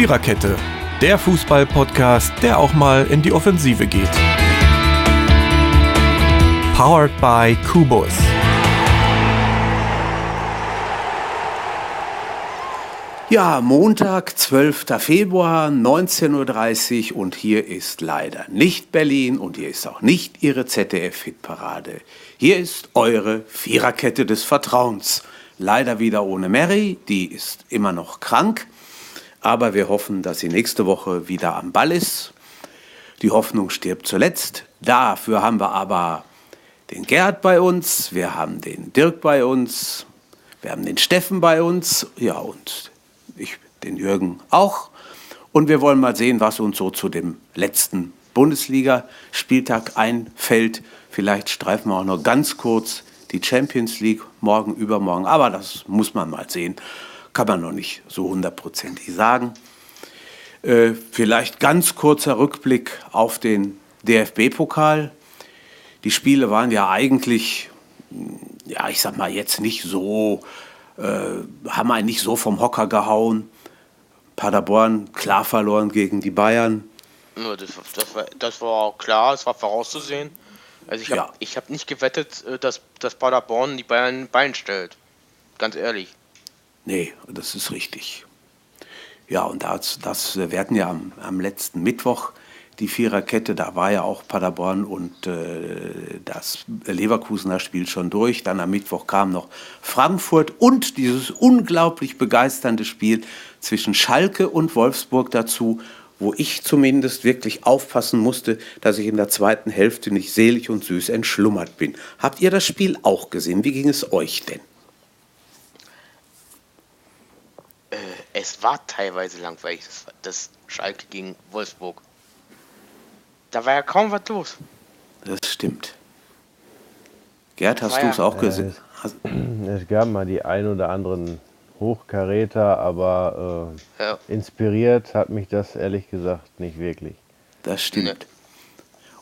Viererkette, der Fußball-Podcast, der auch mal in die Offensive geht. Powered by Kubus. Ja, Montag, 12. Februar, 19.30 Uhr und hier ist leider nicht Berlin und hier ist auch nicht Ihre ZDF-Hitparade. Hier ist eure Viererkette des Vertrauens. Leider wieder ohne Mary, die ist immer noch krank, aber wir hoffen, dass sie nächste Woche wieder am Ball ist. Die Hoffnung stirbt zuletzt. Dafür haben wir aber den Gerd bei uns, wir haben den Dirk bei uns, wir haben den Steffen bei uns, ja und ich, den Jürgen auch. Und wir wollen mal sehen, was uns so zu dem letzten Bundesliga-Spieltag einfällt. Vielleicht streifen wir auch noch ganz kurz die Champions League morgen, übermorgen. Aber das muss man mal sehen. Kann man noch nicht so hundertprozentig sagen. Äh, vielleicht ganz kurzer Rückblick auf den DFB-Pokal. Die Spiele waren ja eigentlich, ja, ich sag mal jetzt nicht so äh, haben einen nicht so vom Hocker gehauen. Paderborn klar verloren gegen die Bayern. Ja, das, das, war, das war klar, es war vorauszusehen. Also ich habe ja. hab nicht gewettet, äh, dass, dass Paderborn die Bayern Bein stellt. Ganz ehrlich. Nee, das ist richtig. Ja, und das, das, wir ja am, am letzten Mittwoch die Viererkette, da war ja auch Paderborn und äh, das Leverkusener Spiel schon durch. Dann am Mittwoch kam noch Frankfurt und dieses unglaublich begeisternde Spiel zwischen Schalke und Wolfsburg dazu, wo ich zumindest wirklich aufpassen musste, dass ich in der zweiten Hälfte nicht selig und süß entschlummert bin. Habt ihr das Spiel auch gesehen? Wie ging es euch denn? Es war teilweise langweilig, das, das Schalke gegen Wolfsburg. Da war ja kaum was los. Das stimmt. Gerd, hast du es ja, auch gesehen? Es, es, gab mal die ein oder anderen Hochkaräter, aber äh, ja. inspiriert hat mich das ehrlich gesagt nicht wirklich. Das stimmt.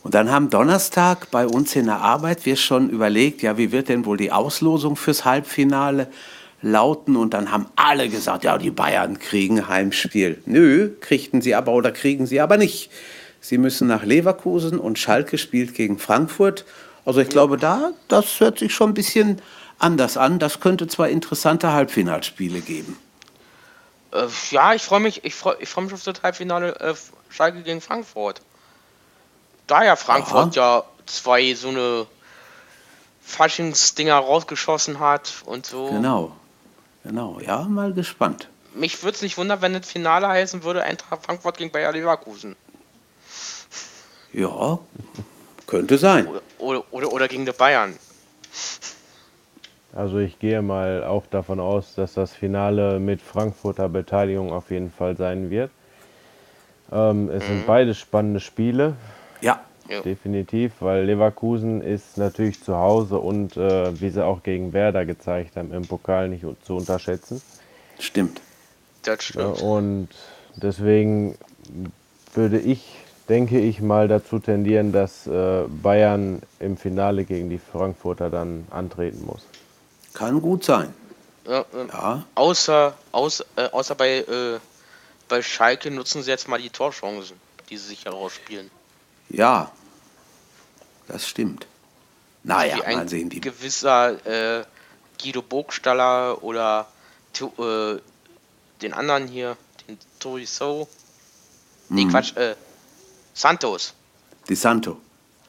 Und dann haben Donnerstag bei uns in der Arbeit wir schon überlegt, ja, wie wird denn wohl die Auslosung fürs Halbfinale lauten? Und dann haben alle gesagt, ja, die Bayern kriegen Heimspiel. Nö, kriegten sie aber oder kriegen sie aber nicht. Sie müssen nach Leverkusen und Schalke spielt gegen Frankfurt. Also ich glaube, da, das hört sich schon ein bisschen anders an. Das könnte zwar interessante Halbfinalspiele geben. Äh, ja, ich freue mich, ich freue ich freu mich auf das Halbfinale äh, Schalke gegen Frankfurt. Da ja Frankfurt Aha. ja zwei so eine Faschingsdinger rausgeschossen hat und so. Genau, genau. Ja, mal gespannt. Mich würde es nicht wundern, wenn das Finale heißen würde, Eintracht Frankfurt gegen Bayer Leverkusen. Ja, könnte sein. Oder, oder, oder, oder gegen die Bayern. Also ich gehe mal auch davon aus, dass das Finale mit Frankfurter Beteiligung auf jeden Fall sein wird. Ähm, es mhm. sind beide spannende Spiele. Ja. Definitiv, weil Leverkusen ist natürlich zu Hause und äh, wie sie auch gegen Werder gezeigt haben, im Pokal nicht zu unterschätzen. Stimmt. Das stimmt. und deswegen würde ich denke ich mal, dazu tendieren, dass äh, Bayern im Finale gegen die Frankfurter dann antreten muss. Kann gut sein. Ja, äh, ja. Außer, außer, äh, außer bei, äh, bei Schalke nutzen sie jetzt mal die Torchancen, die sie sich herausspielen. Ja, das stimmt. Naja, Wie mal sehen die. gewisser äh, Guido Burgstaller oder äh, den anderen hier, den Toriso. Nee, mhm. Quatsch, äh, Santos. Die Santo.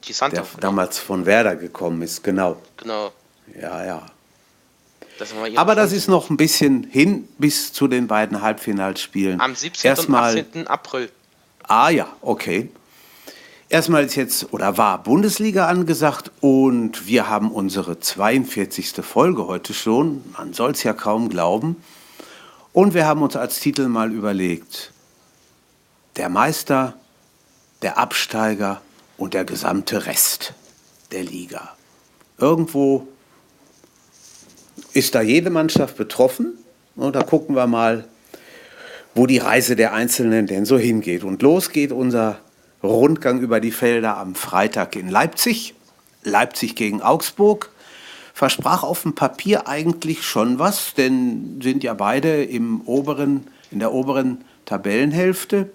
Die Santo. Der genau. damals von Werder gekommen ist, genau. Genau. Ja, ja. Das Aber das ist noch ein bisschen hin bis zu den beiden Halbfinalspielen. Am 17. Erstmal, und 18. April. Ah ja, okay. Erstmal ist jetzt oder war Bundesliga angesagt und wir haben unsere 42. Folge heute schon. Man soll es ja kaum glauben. Und wir haben uns als Titel mal überlegt, der Meister der Absteiger und der gesamte Rest der Liga. Irgendwo ist da jede Mannschaft betroffen und da gucken wir mal, wo die Reise der Einzelnen denn so hingeht. Und los geht unser Rundgang über die Felder am Freitag in Leipzig. Leipzig gegen Augsburg. Versprach auf dem Papier eigentlich schon was, denn sind ja beide im oberen, in der oberen Tabellenhälfte.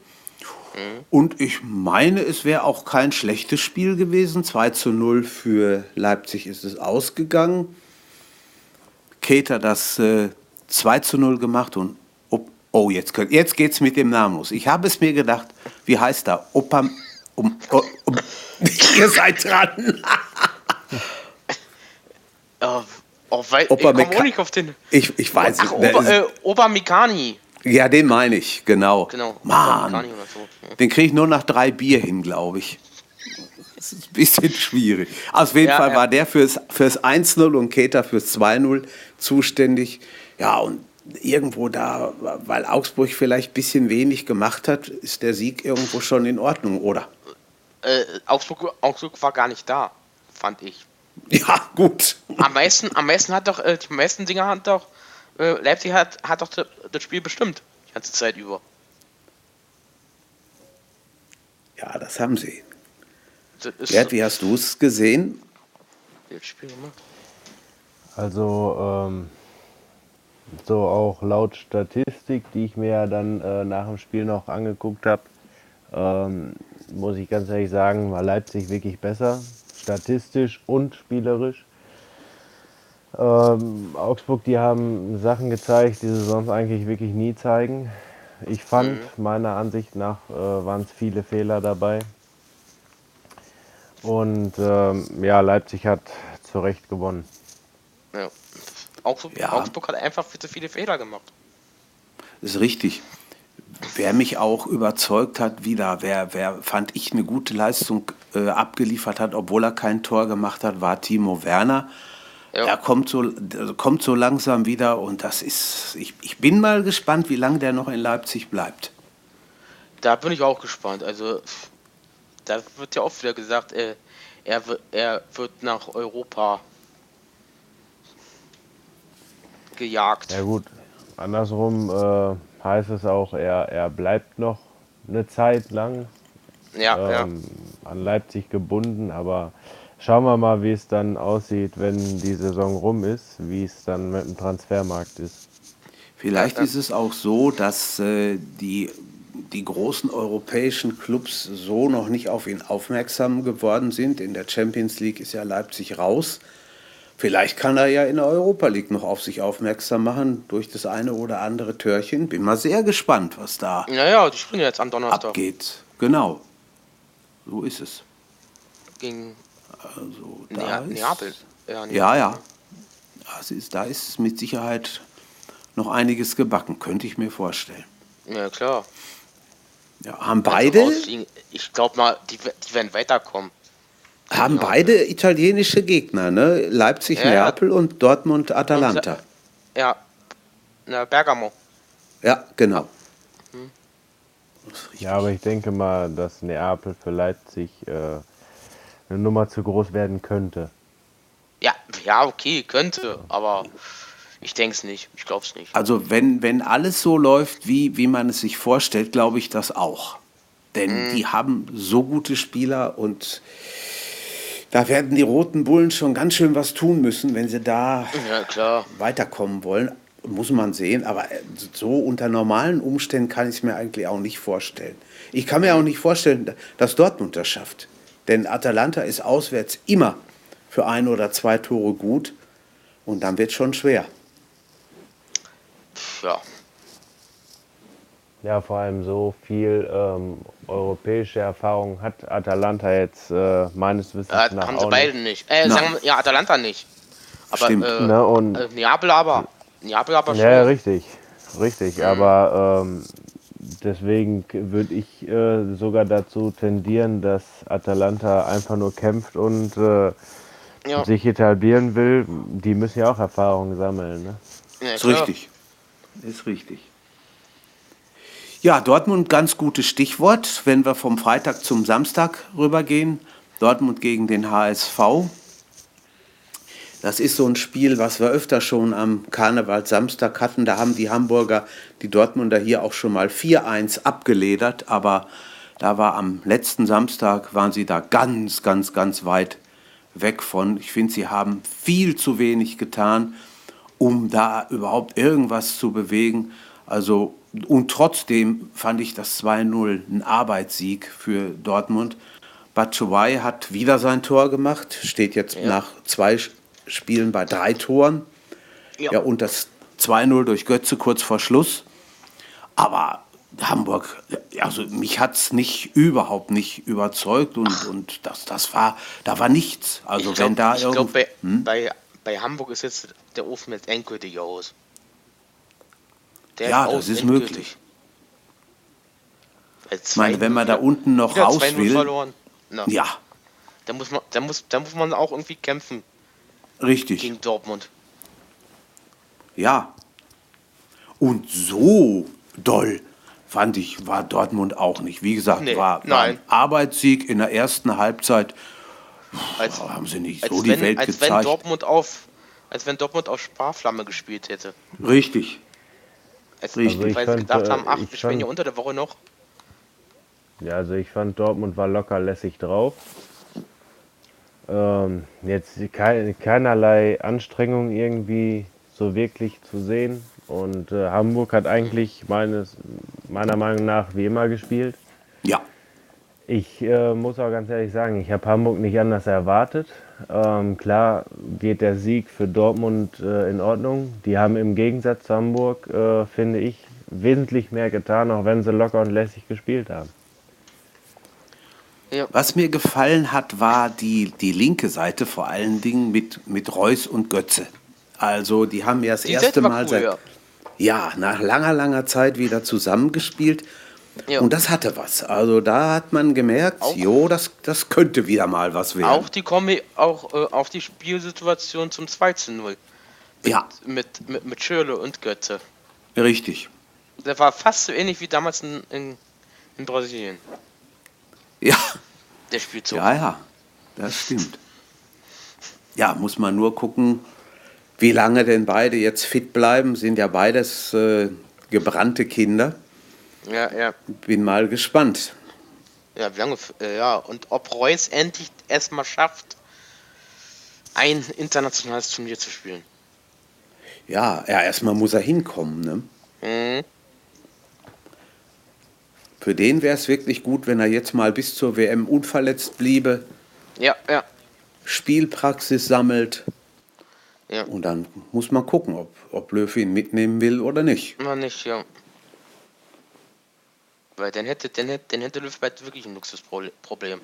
Und ich meine, es wäre auch kein schlechtes Spiel gewesen. 2 zu 0 für Leipzig ist es ausgegangen. Keter das äh, 2 zu 0 gemacht und oh, oh jetzt, könnt- jetzt geht es mit dem Namen los. Ich habe es mir gedacht, wie heißt er? Opa, um, um, um, ihr seid dran. Äh, oh, weil, Opa ich komme nicht auf den. Ich, ich weiß Ach, nicht. Ober, Der äh, Obermikani. ja, den meine ich, genau. Genau. Mann, so. Den kriege ich nur nach drei Bier hin, glaube ich. Das ist ein bisschen schwierig. Auf jeden Ja, Fall ja. war der fürs, fürs 1-0 und Keter fürs 2-0 zuständig. Ja, und irgendwo da, weil Augsburg vielleicht ein bisschen wenig gemacht hat, ist der Sieg irgendwo schon in Ordnung, oder? Äh, Augsburg, Augsburg war gar nicht da, fand ich. Ja, gut. Am meisten, am meisten hat doch, äh, die meisten Dinger hat doch, äh, Leipzig hat, hat doch das- Spiel bestimmt, die ganze Zeit über. Ja, das haben sie. Das Gerd, wie hast du es gesehen? das Spiel gemacht. Also ähm, so auch laut Statistik, die ich mir ja dann äh, nach dem Spiel noch angeguckt habe, ähm, muss ich ganz ehrlich sagen, war Leipzig wirklich besser, statistisch und spielerisch. Ähm, Augsburg, die haben Sachen gezeigt, die sie sonst eigentlich wirklich nie zeigen. Ich fand, meiner Ansicht nach, äh, waren es viele Fehler dabei. Und ähm, ja, Leipzig hat zu Recht gewonnen. Ja. Augsburg, Ja. Augsburg hat einfach viel zu viele Fehler gemacht. Das ist richtig. Wer mich auch überzeugt hat, wieder, wer, wer fand ich eine gute Leistung äh, abgeliefert hat, obwohl er kein Tor gemacht hat, war Timo Werner. Ja. Er kommt so, kommt so langsam wieder und das ist, ich, ich bin mal gespannt, wie lange der noch in Leipzig bleibt. Da bin ich auch gespannt. Also, da wird ja oft wieder gesagt, äh, er, er wird nach Europa gejagt. Ja gut, andersrum äh, heißt es auch, er, er bleibt noch eine Zeit lang Ja, ähm, an Leipzig gebunden, aber schauen wir mal, wie es dann aussieht, wenn die Saison rum ist, wie es dann mit dem Transfermarkt ist. Vielleicht ist es auch so, dass äh, die, die großen europäischen Clubs so noch nicht auf ihn aufmerksam geworden sind. In der Champions League ist ja Leipzig raus. Vielleicht kann er ja in der Europa League noch auf sich aufmerksam machen durch das eine oder andere Törchen. Bin mal sehr gespannt, was da ja. Naja, die spielen jetzt am Donnerstag abgeht. Genau. So ist es. gegen Also, Nea da ist, Neapel. Ja, Neapel. Ja, ja. Das ist, da ist mit Sicherheit noch einiges gebacken, könnte ich mir vorstellen. Ja, klar. Ja, haben Also beide. Ich glaube mal, die, die werden weiterkommen. Haben beide italienische Gegner, ne? Leipzig, Ja, ja. Neapel und Dortmund, Atalanta. Ja. Na, Bergamo. Ja, genau. Richtig. Ja, aber ich denke mal, dass Neapel für Leipzig äh, eine Nummer zu groß werden könnte. Ja, ja, okay, könnte, aber ich denke es nicht. Ich glaube es nicht. Also wenn, wenn alles so läuft, wie, wie man es sich vorstellt, glaube ich das auch. Denn Mhm. die haben so gute Spieler und da werden die Roten Bullen schon ganz schön was tun müssen, wenn sie da Ja, weiterkommen wollen. Muss man sehen, aber äh, so unter normalen Umständen kann ich es mir eigentlich auch nicht vorstellen. Ich kann mir auch nicht vorstellen, dass Dortmund das schafft. Denn Atalanta ist auswärts immer für ein oder zwei Tore gut und dann wird es schon schwer. Ja. Ja, vor allem so viel ähm, europäische Erfahrung hat Atalanta jetzt äh, meines Wissens Äh, nach haben sie beide nicht. nicht. Äh, Nein. sagen wir, ja, Atalanta nicht. Aber Stimmt. Äh, Ne, und äh, Neapel aber. Neapel aber schon. Ja, richtig, richtig. Mhm. Aber ähm, deswegen würde ich äh, sogar dazu tendieren, dass Atalanta einfach nur kämpft und äh, Ja. sich etablieren will. Die müssen ja auch Erfahrungen sammeln. Ne? Ja, Ist richtig. Ist richtig. Ja, Dortmund, ganz gutes Stichwort, wenn wir vom Freitag zum Samstag rübergehen. Dortmund gegen den HSV. Das ist so ein Spiel, was wir öfter schon am Karneval Samstag hatten. Da haben die Hamburger, die Dortmunder hier auch schon mal 4-1 abgeledert. Aber da war am letzten Samstag, waren sie da ganz, ganz, ganz weit weg von. Ich finde, sie haben viel zu wenig getan, um da überhaupt irgendwas zu bewegen. Also, und trotzdem fand ich das 2-0 ein Arbeitssieg für Dortmund. Batshuayi hat wieder sein Tor gemacht, steht jetzt Ja. nach zwei Spielen bei drei Toren. Ja. Ja, und das 2-0 durch Götze kurz vor Schluss. Aber Hamburg, also mich hat es nicht, überhaupt nicht überzeugt und, und das, das war, da war nichts. Also ich wenn da ich glaub, irgend- bei, Hm? bei, bei Hamburg ist jetzt der Ofen jetzt endgültig aus. Der Ja, das ist möglich. Ich meine, wenn man da unten noch raus 2-0 will, verloren. Na, ja, Da muss man, da muss, da muss man auch irgendwie kämpfen richtig. gegen Dortmund. Ja. Und so doll fand ich, war Dortmund auch nicht. Wie gesagt, Nee, war, war ein nein. Arbeitssieg in der ersten Halbzeit. Als, Da haben sie nicht als, so die wenn, Welt als wenn gezeigt. Dortmund auf, als wenn Dortmund auf Sparflamme gespielt hätte. Richtig. Als, Richtig. weil Also ich sie fand, gedacht äh, haben, ach, wir spielen ja unter der Woche noch. Ja, also ich fand Dortmund war locker lässig drauf. Ähm, jetzt kei- keinerlei Anstrengung irgendwie so wirklich zu sehen. Und äh, Hamburg hat eigentlich meines, meiner Meinung nach wie immer gespielt. Ja. Ich äh, muss auch ganz ehrlich sagen, ich habe Hamburg nicht anders erwartet. Ähm, klar geht der Sieg für Dortmund äh, in Ordnung. Die haben im Gegensatz zu Hamburg, äh, finde ich, wesentlich mehr getan, auch wenn sie locker und lässig gespielt haben. Was mir gefallen hat, war die, die linke Seite vor allen Dingen mit, mit Reus und Götze. Also die haben ja das Die erste Mal cool, seit ja. ja, nach langer, langer Zeit wieder zusammengespielt. Ja. Und das hatte was. Also da hat man gemerkt, Auch- jo, das, das könnte wieder mal was werden. Auch die Kombi, auch, äh, auch die Spielsituation zum 2 zu 0. Ja, Mit, mit, mit Schürle und Götze. richtig. Der war fast so ähnlich wie damals in, in, in Brasilien. Ja, Der Spielzug. ja, ja, das stimmt. Ja, muss man nur gucken, wie lange denn beide jetzt fit bleiben. Sind ja beides äh, gebrannte Kinder. Ja, ja. Bin mal gespannt. Ja, wie lange, äh, ja, und ob Reus endlich erstmal schafft, ein internationales Turnier zu spielen. Ja, ja erstmal muss er hinkommen. Ne? Mhm. Für den wäre es wirklich gut, wenn er jetzt mal bis zur WM unverletzt bliebe, Ja, ja, Spielpraxis sammelt. ja. Und dann muss man gucken, ob, ob Löw ihn mitnehmen will oder nicht. Immer nicht, ja. Weil dann hätte, dann hätte, dann hätte Löw bald wirklich ein Luxusproblem.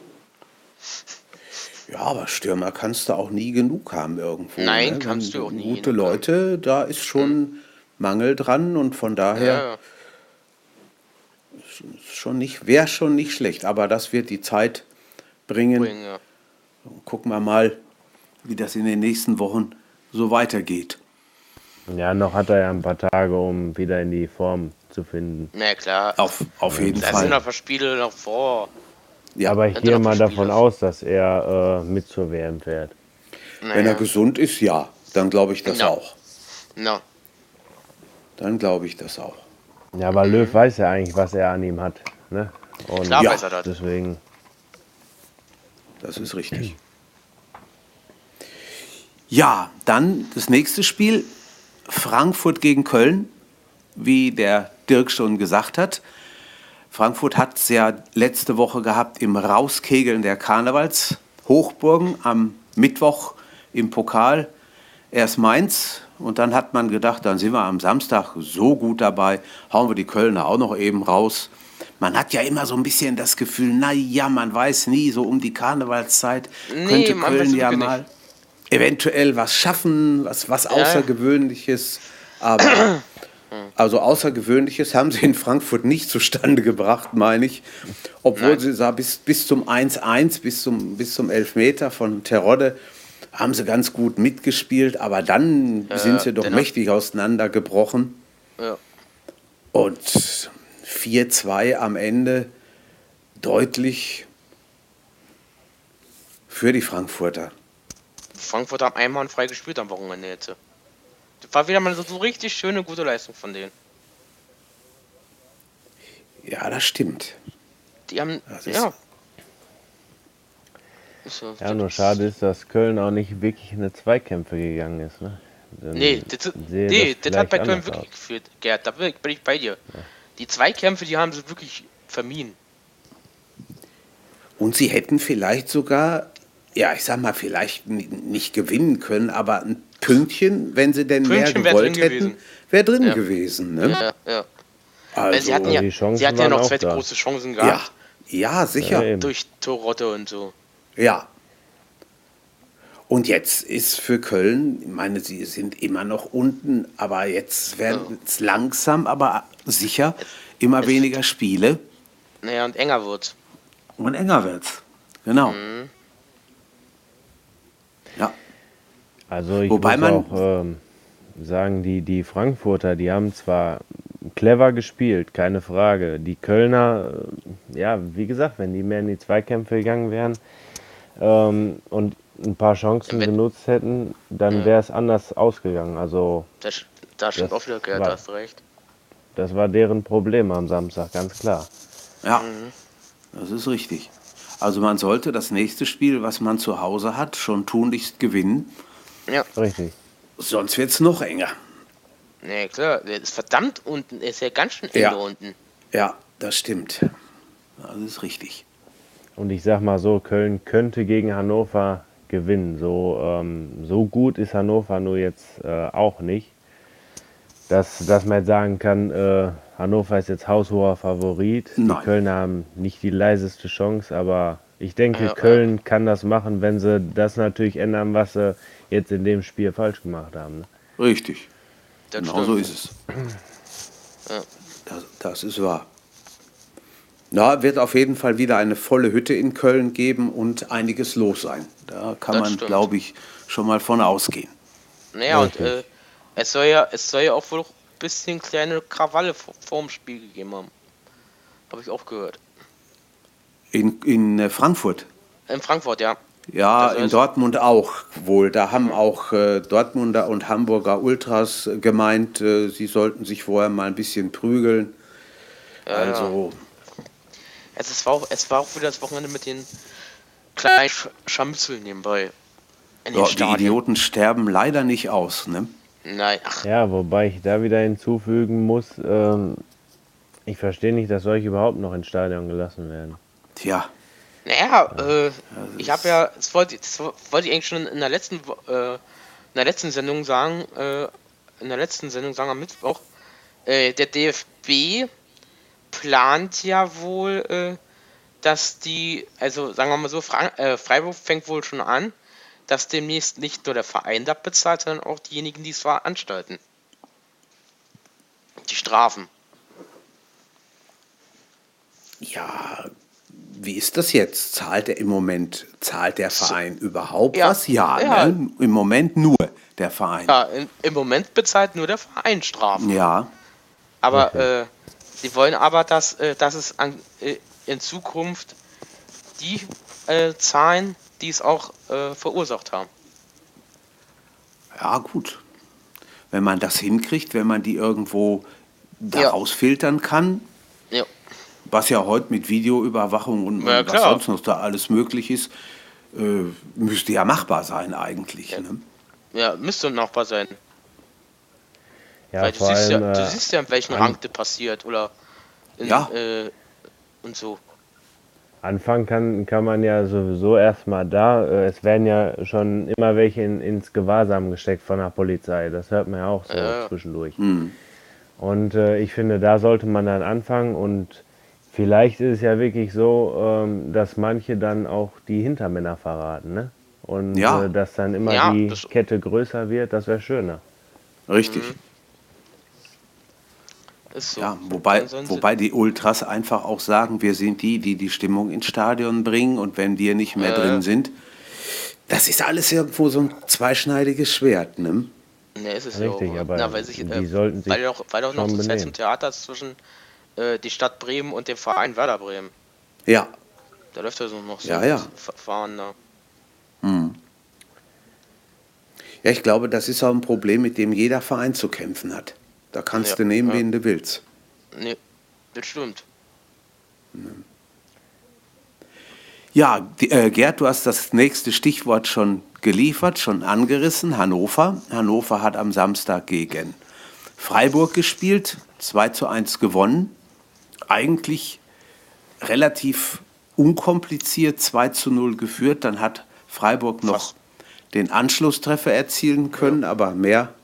Ja, aber Stürmer kannst du auch nie genug haben irgendwo. Nein, ne? kannst Wenn du auch nie Gute genug haben. Leute, da ist schon Mangel dran und von daher Ja, schon nicht, wäre schon nicht schlecht. Aber das wird die Zeit bringen. Bringen, ja. Gucken wir mal, wie das in den nächsten Wochen so weitergeht. Ja, noch hat er ja ein paar Tage, um wieder in die Form zu finden. Na ja, klar. Auf, auf jeden Da sind Fall. noch ein paar Spiele noch vor. Ja, Aber ich gehe noch mal Spiele. davon aus, dass er äh, mit zur WM fährt. Naja. Wenn er gesund ist, ja, dann glaube ich das Ja. auch. Na, Dann glaube ich das auch. Ja, weil Löw weiß ja eigentlich, was er an ihm hat. Ne? Und klar Ja, weiß er das. deswegen. Das ist richtig. Ja, dann das nächste Spiel. Frankfurt gegen Köln, wie der Dirk schon gesagt hat. Frankfurt hat es ja letzte Woche gehabt im Rauskegeln der Karnevalshochburgen am Mittwoch im Pokal. Erst Mainz und dann hat man gedacht, dann sind wir am Samstag so gut dabei, hauen wir die Kölner auch noch eben raus. Man hat ja immer so ein bisschen das Gefühl, na ja, man weiß nie, so um die Karnevalszeit Nee, könnte Köln ja mal nicht. eventuell was schaffen, was, was ja. Außergewöhnliches. Aber also Außergewöhnliches haben sie in Frankfurt nicht zustande gebracht, meine ich. Obwohl Nein. sie sah, bis, bis zum 1-1, bis zum, bis zum Elfmeter von Terodde, haben sie ganz gut mitgespielt. Aber dann sind sie doch dennoch. mächtig auseinandergebrochen. ja. Und 4-2 am Ende deutlich für die Frankfurter. Frankfurt haben einmal frei gespielt am Wochenende jetzt. Das war wieder mal so, so richtig schöne, gute Leistung von denen. Ja, das stimmt. Die haben, Das ist- ja. Ist so- Ja, nur schade ist, dass Köln auch nicht wirklich in eine Zweikämpfe gegangen ist. Ne? dann Nee, das, nee, das, hat vielleicht bei Köln wirklich aus. geführt, Gerd. Da bin ich bei dir. Die Zweikämpfe, die haben sie wirklich vermieden. Und sie hätten vielleicht sogar, ja, ich sag mal, vielleicht ni- nicht gewinnen können, aber ein Pünktchen, wenn sie denn Pünktchen mehr gewollt hätten, wäre drin Ja. gewesen. Ne? Ja, ja. Also, sie hatten ja, sie hatten ja noch zwei da. große Chancen ja, gehabt. ja, sicher. Ja. Durch Torrotte und so. Ja. Und jetzt ist für Köln, ich meine, sie sind immer noch unten, aber jetzt werden es langsam, aber sicher immer weniger Spiele Naja, und enger wird's. und enger wird's. Genau. Mhm. Ja. Also ich Wobei muss man- auch ähm, sagen, die, die Frankfurter, die haben zwar clever gespielt, keine Frage. Die Kölner, äh, ja, wie gesagt, wenn die mehr in die Zweikämpfe gegangen wären ähm, und ein paar Chancen Wenn- genutzt hätten, dann wäre es anders ausgegangen. Also Da, sch- da stimmt Das auch wieder, Gerd, war- hast du recht. das war deren Problem am Samstag, ganz klar. Ja, das ist richtig. Also man sollte das nächste Spiel, was man zu Hause hat, schon tunlichst gewinnen. Ja, Richtig. Sonst wird es noch enger. nee, klar. Der ist verdammt unten. Ist ja ganz schön eng Ja. unten. Ja, das stimmt. Das ist richtig. Und ich sag mal so, Köln könnte gegen Hannover gewinnen. So, ähm, so gut ist Hannover nur jetzt äh, auch nicht. Dass, dass man jetzt sagen kann, äh, Hannover ist jetzt haushoher Favorit. Nein. Die Kölner haben nicht die leiseste Chance, aber ich denke, Ja, Köln kann das machen, wenn sie das natürlich ändern, was sie jetzt in dem Spiel falsch gemacht haben. Ne? Richtig. Das Genau so stimmt. ist es. Ja. Das, das ist wahr. Na, wird auf jeden Fall wieder eine volle Hütte in Köln geben und einiges los sein. Da kann Das man, glaube ich, schon mal von ausgehen. Naja, und Richtig. äh, es soll ja, es soll ja auch wohl ein bisschen kleine Krawalle vor, vorm Spiel gegeben haben. Habe ich auch gehört. In, in äh, Frankfurt. In Frankfurt, ja. Ja, Das in Dortmund auch wohl. Da haben auch äh, Dortmunder und Hamburger Ultras äh, gemeint, äh, sie sollten sich vorher mal ein bisschen prügeln. also, Es, ist, war auch, es war auch wieder das Wochenende mit den kleinen Sch Scharmützeln nebenbei. In ja, die. Idioten sterben leider nicht aus. Ne? Nein, ach, Ja, wobei ich da wieder hinzufügen muss, ähm, ich verstehe nicht, dass solche überhaupt noch ins Stadion gelassen werden. Tja, naja, äh, ich habe ja, das wollte, das wollte ich eigentlich schon in der letzten, äh, in der letzten Sendung sagen, äh, in der letzten Sendung sagen am Mittwoch, äh, der DFB plant ja wohl, äh, dass die, also sagen wir mal so, Fra äh, Freiburg fängt wohl schon an, dass demnächst nicht nur der Verein das bezahlt, sondern auch diejenigen, die es veranstalten. Die Strafen. ja, wie ist das jetzt? Zahlt er im Moment, zahlt der Verein überhaupt Ja, was? Ja, ja. Ne? im Moment nur der Verein. Ja, in, im Moment bezahlt nur der Verein Strafen. Ja, Aber äh, sie wollen aber, dass, äh, dass es an, äh, in Zukunft die äh, zahlen, die es auch äh, verursacht haben. ja, gut. Wenn man das hinkriegt, wenn man die irgendwo da Ja. rausfiltern kann, Ja, was ja heute mit Videoüberwachung und, Ja, was sonst noch da alles möglich ist, äh, müsste ja machbar sein eigentlich. Ne? ja müsste machbar sein. Ja, Weil du siehst, allem, ja, du äh, siehst ja, in welchem an- Rang das passiert oder in, Ja. äh, und so. Anfangen kann, kann man ja sowieso erstmal da. Äh, Es werden ja schon immer welche in, ins Gewahrsam gesteckt von der Polizei. Das hört man ja auch so Ja. zwischendurch. Hm. Und äh, ich finde, da sollte man dann anfangen und vielleicht ist es ja wirklich so, ähm, dass manche dann auch die Hintermänner verraten, ne? Und Ja. äh, dass dann immer Ja, die Kette größer wird, das wäre schöner. Richtig. Mhm. Ist so. Ja, wobei, wobei die Ultras einfach auch sagen, wir sind die, die die Stimmung ins Stadion bringen und wenn wir nicht mehr Äh. drin sind, das ist alles irgendwo so ein zweischneidiges Schwert. Ne? Ne, ist es Richtig, ja auch. aber Na, weil, sich, die äh, sollten sich weil doch, weil doch noch das benehmen. zum Theater zwischen äh, die Stadt Bremen und dem Verein Werder Bremen. Ja, Da läuft ja so noch so Ja, ein ja. Verfahren da. ja, ich glaube, das ist auch ein Problem, mit dem jeder Verein zu kämpfen hat. Da kannst Ja, du nehmen, ja. wen du willst. Ne, das stimmt. Ja, die, äh, Gerd, du hast das nächste Stichwort schon geliefert, schon angerissen. Hannover. Hannover hat am Samstag gegen Freiburg gespielt, 2 zu 1 gewonnen. Eigentlich relativ unkompliziert 2 zu 0 geführt. Dann hat Freiburg noch den Anschlusstreffer erzielen können, aber mehr,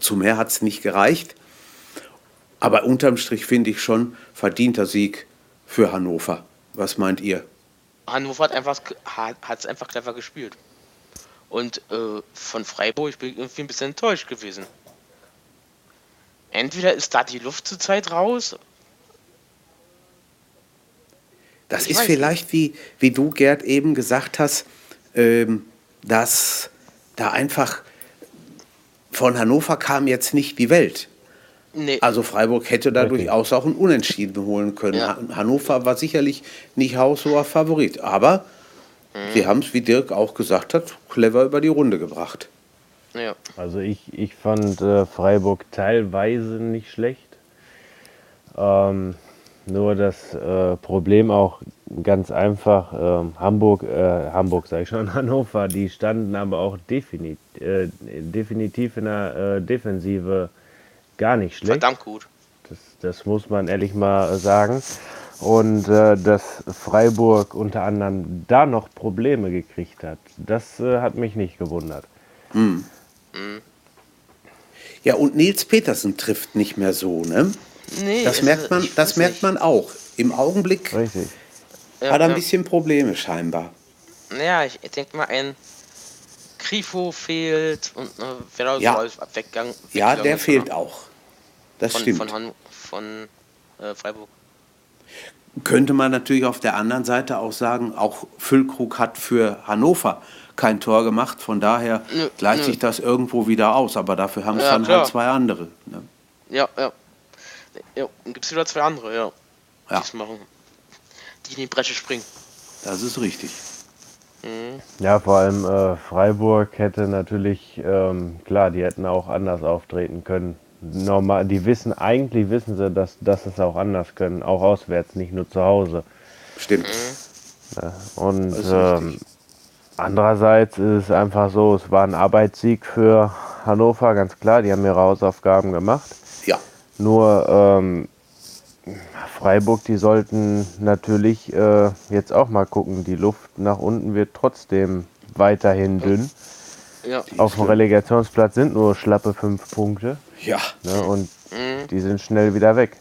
zu mehr hat es nicht gereicht. Aber unterm Strich finde ich schon verdienter Sieg für Hannover. Was meint ihr? Hannover hat einfach hat es einfach clever gespielt. Und äh, von Freiburg ich bin irgendwie ein bisschen enttäuscht gewesen. Entweder ist da die Luft zurzeit raus. Das ich ist vielleicht, wie, wie du, Gerd, eben gesagt hast, ähm, dass da einfach von Hannover kam jetzt nicht die Welt. Nee. Also Freiburg hätte da okay. durchaus auch ein Unentschieden holen können. Ja. Hannover war sicherlich nicht haushoher Favorit, aber mhm. sie haben es, wie Dirk auch gesagt hat, clever über die Runde gebracht. Ja. Also ich, ich fand äh, Freiburg teilweise nicht schlecht. Ähm, nur das äh, Problem auch ganz einfach, äh, Hamburg, äh, Hamburg sage ich schon, Hannover, die standen aber auch definit, äh, definitiv in der äh, Defensive gar nicht schlecht. Verdammt gut. Das, das muss man ehrlich mal sagen. Und äh, dass Freiburg unter anderem da noch Probleme gekriegt hat, das hat mich nicht gewundert. Mhm. Ja, und Nils Petersen trifft nicht mehr so, ne? Nee, das merkt man, das merkt man auch. Im Augenblick Richtig. hat er ein ja. bisschen Probleme scheinbar. Ja, ich, denke mal, ein Grifo fehlt und äh, wer ja. als weggegangen, Ja, der fehlt genau. auch. Das von, stimmt. Von, Han von äh, Freiburg. Könnte man natürlich auf der anderen Seite auch sagen, auch Füllkrug hat für Hannover kein Tor gemacht. Von daher nö, gleicht nö. sich das irgendwo wieder aus. Aber dafür haben es ja, dann halt klar. halt zwei andere. Ne? Ja, ja. Ja, dann gibt es wieder zwei andere, ja. ja. Die machen. Die in die Bresche springen. Das ist richtig. Mhm. Ja, vor allem äh, Freiburg hätte natürlich, ähm, klar, die hätten auch anders auftreten können. Normal, die wissen, eigentlich wissen sie, dass, dass es auch anders können, auch auswärts, nicht nur zu Hause. Stimmt. Mhm. Und ähm, andererseits ist es einfach so, es war ein Arbeitssieg für Hannover, ganz klar, die haben ihre Hausaufgaben gemacht. Ja. Nur ähm, Freiburg, die sollten natürlich äh, jetzt auch mal gucken. Die Luft nach unten wird trotzdem weiterhin dünn. Ja. Auf dem Relegationsplatz sind nur schlappe fünf Punkte. Ja. Ne, und mhm. die sind schnell wieder weg.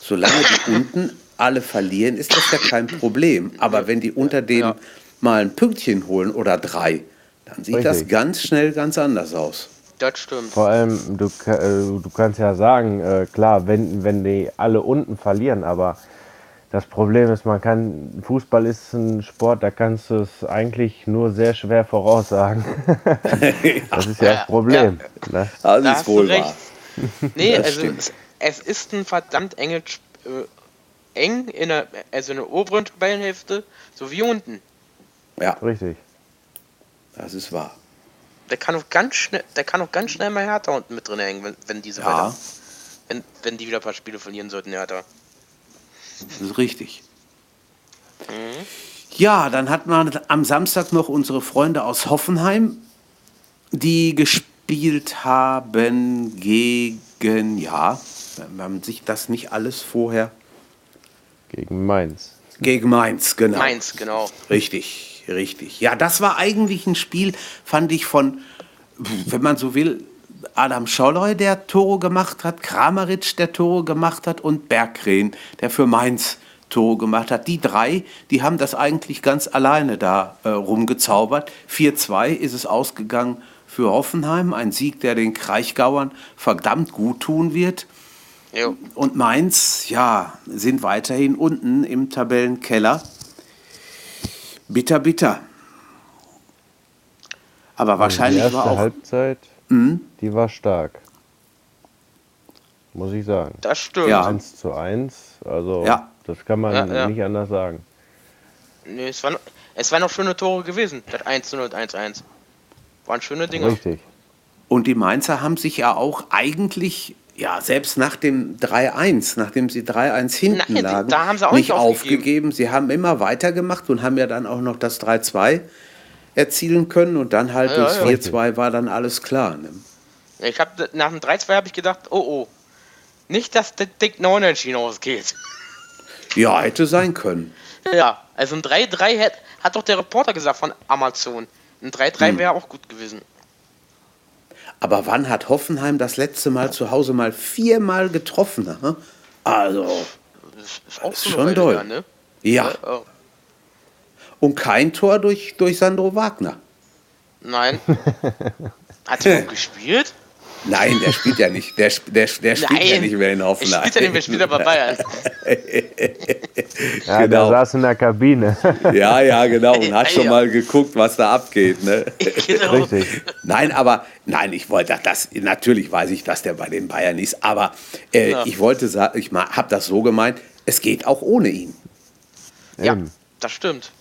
Solange die unten alle verlieren, ist das ja kein Problem. Aber wenn die unter dem ja. Mal ein Pünktchen holen oder drei, dann sieht Richtig. das ganz schnell ganz anders aus. Das stimmt. Vor allem, du, äh, du kannst ja sagen, äh, klar, wenn, wenn die alle unten verlieren, aber das Problem ist, man kann, Fußball ist ein Sport, da kannst du es eigentlich nur sehr schwer voraussagen. das ist ja, das Problem. Ja. Ne? Das da ist wohl wahr. Nee, also es, es, ist ein verdammt enge, äh, eng in der, also in der oberen Tabellenhälfte sowie unten. Ja. Richtig. Das ist wahr. Der kann auch ganz schnell, der kann auch ganz schnell mal Hertha unten mit drin hängen, wenn, wenn diese ja. weiter, wenn, wenn die wieder ein paar Spiele verlieren sollten, Hertha. Das ist richtig. Mhm. Ja, dann hat man am Samstag noch unsere Freunde aus Hoffenheim, die gespielt haben gegen, ja, man sich das nicht alles vorher. Gegen Mainz. Gegen Mainz, genau. Mainz, genau. Richtig richtig. Ja, das war eigentlich ein Spiel, fand ich von, wenn man so will, Adam Scholloy, der Tore gemacht hat, Kramaric, der Tore gemacht hat und Berggren, der für Mainz Tore gemacht hat. Die drei, die haben das eigentlich ganz alleine da äh, rumgezaubert. 4-2 ist es ausgegangen für Hoffenheim. Ein Sieg, der den Kraichgauern verdammt gut tun wird. Jo. Und Mainz, ja, sind weiterhin unten im Tabellenkeller. Bitter, bitter. Aber wahrscheinlich die war auch. Halbzeit, mhm. die war stark. Muss ich sagen. Das stimmt. Ja. 1 zu 1. Also, ja. das kann man ja, ja. nicht anders sagen. Nee, es, war noch, es waren noch schöne Tore gewesen. Das 1 0 und 1 1. Waren schöne Dinge. Richtig. Und die Mainzer haben sich ja auch eigentlich ja, selbst nach dem 3-1, nachdem sie 3-1 hinten Nein, lagen, da haben sie auch nicht aufgegeben. aufgegeben. Sie haben immer weitergemacht und haben ja dann auch noch das 3-2 erzielen können und dann halt Ja, durchs ja. 4-2 war dann alles klar. Ne? Ich habe nach dem 3-2 habe ich gedacht, oh oh. Nicht, dass der Dick 9 entschieden ausgeht. Ja, hätte sein können. Ja, also ein 3-3 hat, hat doch der Reporter gesagt von Amazon. Ein 3-3 Hm. wäre auch gut gewesen. Aber wann hat Hoffenheim das letzte Mal zu Hause mal viermal getroffen? Ne? Also, Das ist auch ist so schon doll. ne? ja. Oh. Und kein Tor durch, durch Sandro Wagner. Nein. Hat er gut gespielt? Nein, der spielt ja nicht. Der, der, der spielt ja nicht mehr in Er Hoffenheim. spielt ja nicht mehr, spielt er bei Bayern. Ja, Genau. der saß in der Kabine. Ja, ja, genau. Und hat schon mal geguckt, was da abgeht. Ne? Genau. Richtig. Nein, aber nein, ich wollte das. Natürlich weiß ich, dass der bei den Bayern ist, aber äh, Ja. ich wollte sagen, ich habe das so gemeint. Es geht auch ohne ihn. Ja, Eben. das stimmt.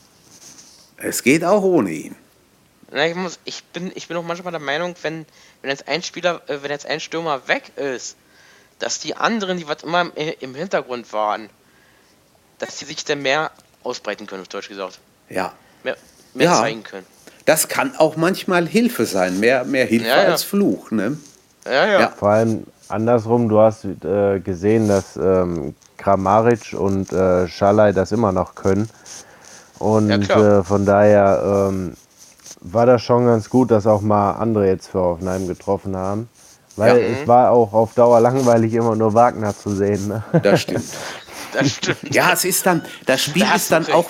Es geht auch ohne ihn. Ich, muss, ich, bin, ich bin auch manchmal der Meinung, wenn, wenn jetzt ein Spieler, äh, wenn jetzt ein Stürmer weg ist, dass die anderen, die was immer im, im Hintergrund waren, dass die sich dann mehr ausbreiten können, auf Deutsch gesagt. Ja, Mehr, mehr Ja. zeigen können. das kann auch manchmal Hilfe sein. Mehr, mehr Hilfe Ja, ja. als Fluch. Ne? Ja, ja. Ja. Vor allem andersrum, du hast äh, gesehen, dass ähm, Kramaric und äh, Schalay das immer noch können. Und äh, von daher ähm, war das schon ganz gut, dass auch mal andere jetzt für Hoffenheim getroffen haben. Weil Ja. es war auch auf Dauer langweilig, immer nur Wagner zu sehen. Ne? Das stimmt. Das stimmt. Ja, es ist dann, das Spiel Da hast ist dann auch,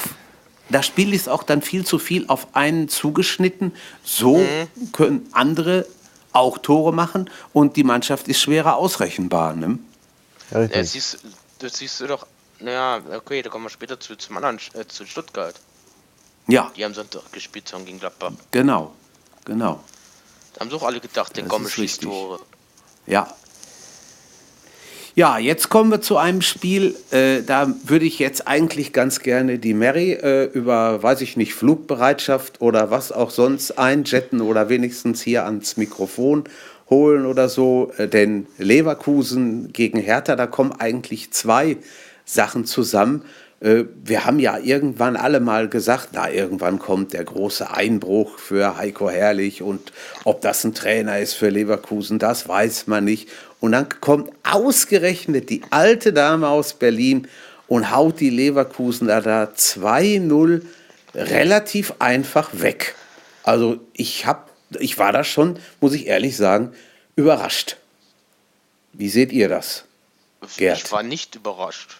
das Spiel ist auch dann viel zu viel auf einen zugeschnitten. So Mhm. können andere auch Tore machen und die Mannschaft ist schwerer ausrechenbar. Ne? Ja, das, siehst, das siehst du doch. Naja, okay, da kommen wir später zu, zum anderen, äh, zu Stuttgart. Ja, Die haben Sonntag gespielt haben gegen Gladbach. genau, genau. Da haben sie auch alle gedacht, der Das Gomme ist schießt. Tore. Ja. Ja, jetzt kommen wir zu einem Spiel, äh, da würde ich jetzt eigentlich ganz gerne die Mary äh, über, weiß ich nicht, Flugbereitschaft oder was auch sonst einjetten oder wenigstens hier ans Mikrofon holen oder so. Äh, denn Leverkusen gegen Hertha, da kommen eigentlich zwei Sachen zusammen. Äh, wir haben ja irgendwann alle mal gesagt, na, irgendwann kommt der große Einbruch für Heiko Herrlich und ob das ein Trainer ist für Leverkusen, das weiß man nicht. Und dann kommt ausgerechnet die alte Dame aus Berlin und haut die Leverkusener da 2-0 relativ einfach weg. Also ich hab, ich war da schon, muss ich ehrlich sagen, überrascht. Wie seht ihr das? Gerd. Ich war nicht überrascht.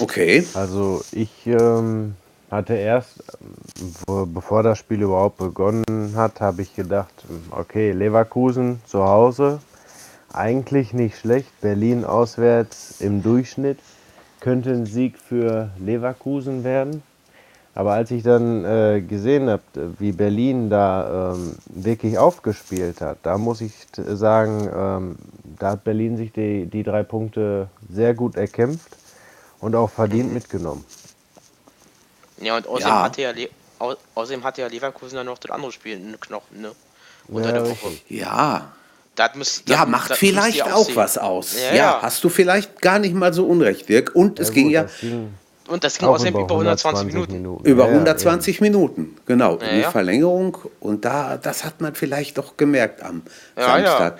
Okay. Also ich ähm, hatte erst, ähm, bevor das Spiel überhaupt begonnen hat, habe ich gedacht, ähm, okay, Leverkusen zu Hause, eigentlich nicht schlecht. Berlin auswärts im Durchschnitt könnte ein Sieg für Leverkusen werden. Aber als ich dann äh, gesehen habe, wie Berlin da ähm, wirklich aufgespielt hat, da muss ich sagen, ähm, da hat Berlin sich die, die drei Punkte sehr gut erkämpft und auch verdient mitgenommen. Ja, und außerdem, Ja. Hatte, ja au außerdem hatte ja Leverkusen dann noch das andere Spiel in den Knochen, ne? Unter Ja, der Woche. Ja, Das muss, Ja, das- macht das vielleicht auch was aus. Ja, Ja, ja. hast du vielleicht gar nicht mal so unrecht, Dirk. Und es Ja, ging gut, ja das ging Und das ging außerdem über 120 Minuten. über Ja, ja, 120 Minuten, genau, Ja, in die ja. Verlängerung. Und da, das hat man vielleicht doch gemerkt am Ja, ja. Samstag.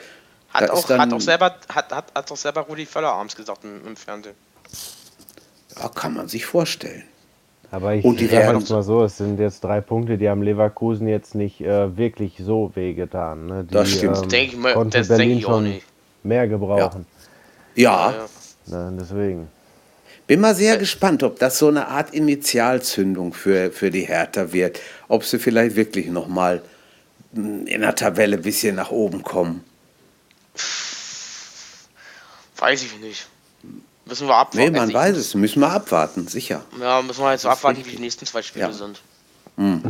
Hat auch, hat auch selber, hat, hat, hat auch selber Rudi Völler abends gesagt im, im Fernsehen. Ja, kann man sich vorstellen. Aber ich Und die sage werden- jetzt mal so, es sind jetzt drei Punkte, die haben Leverkusen jetzt nicht äh, wirklich so wehgetan. Ne? Die, Das stimmt. Ähm, Denk ich mal- konnte das Berlin ich auch schon nicht. mehr gebrauchen. Ja, Ja. Ne, deswegen. bin mal sehr gespannt, ob das so eine Art Initialzündung für, für die Hertha wird. Ob sie vielleicht wirklich nochmal in der Tabelle ein bisschen nach oben kommen. Weiß ich nicht. Müssen wir abwarten. Nee, man Also weiß es. Müssen wir abwarten, sicher. Ja, müssen wir jetzt abwarten, wie die nächsten zwei Spiele Ja. sind.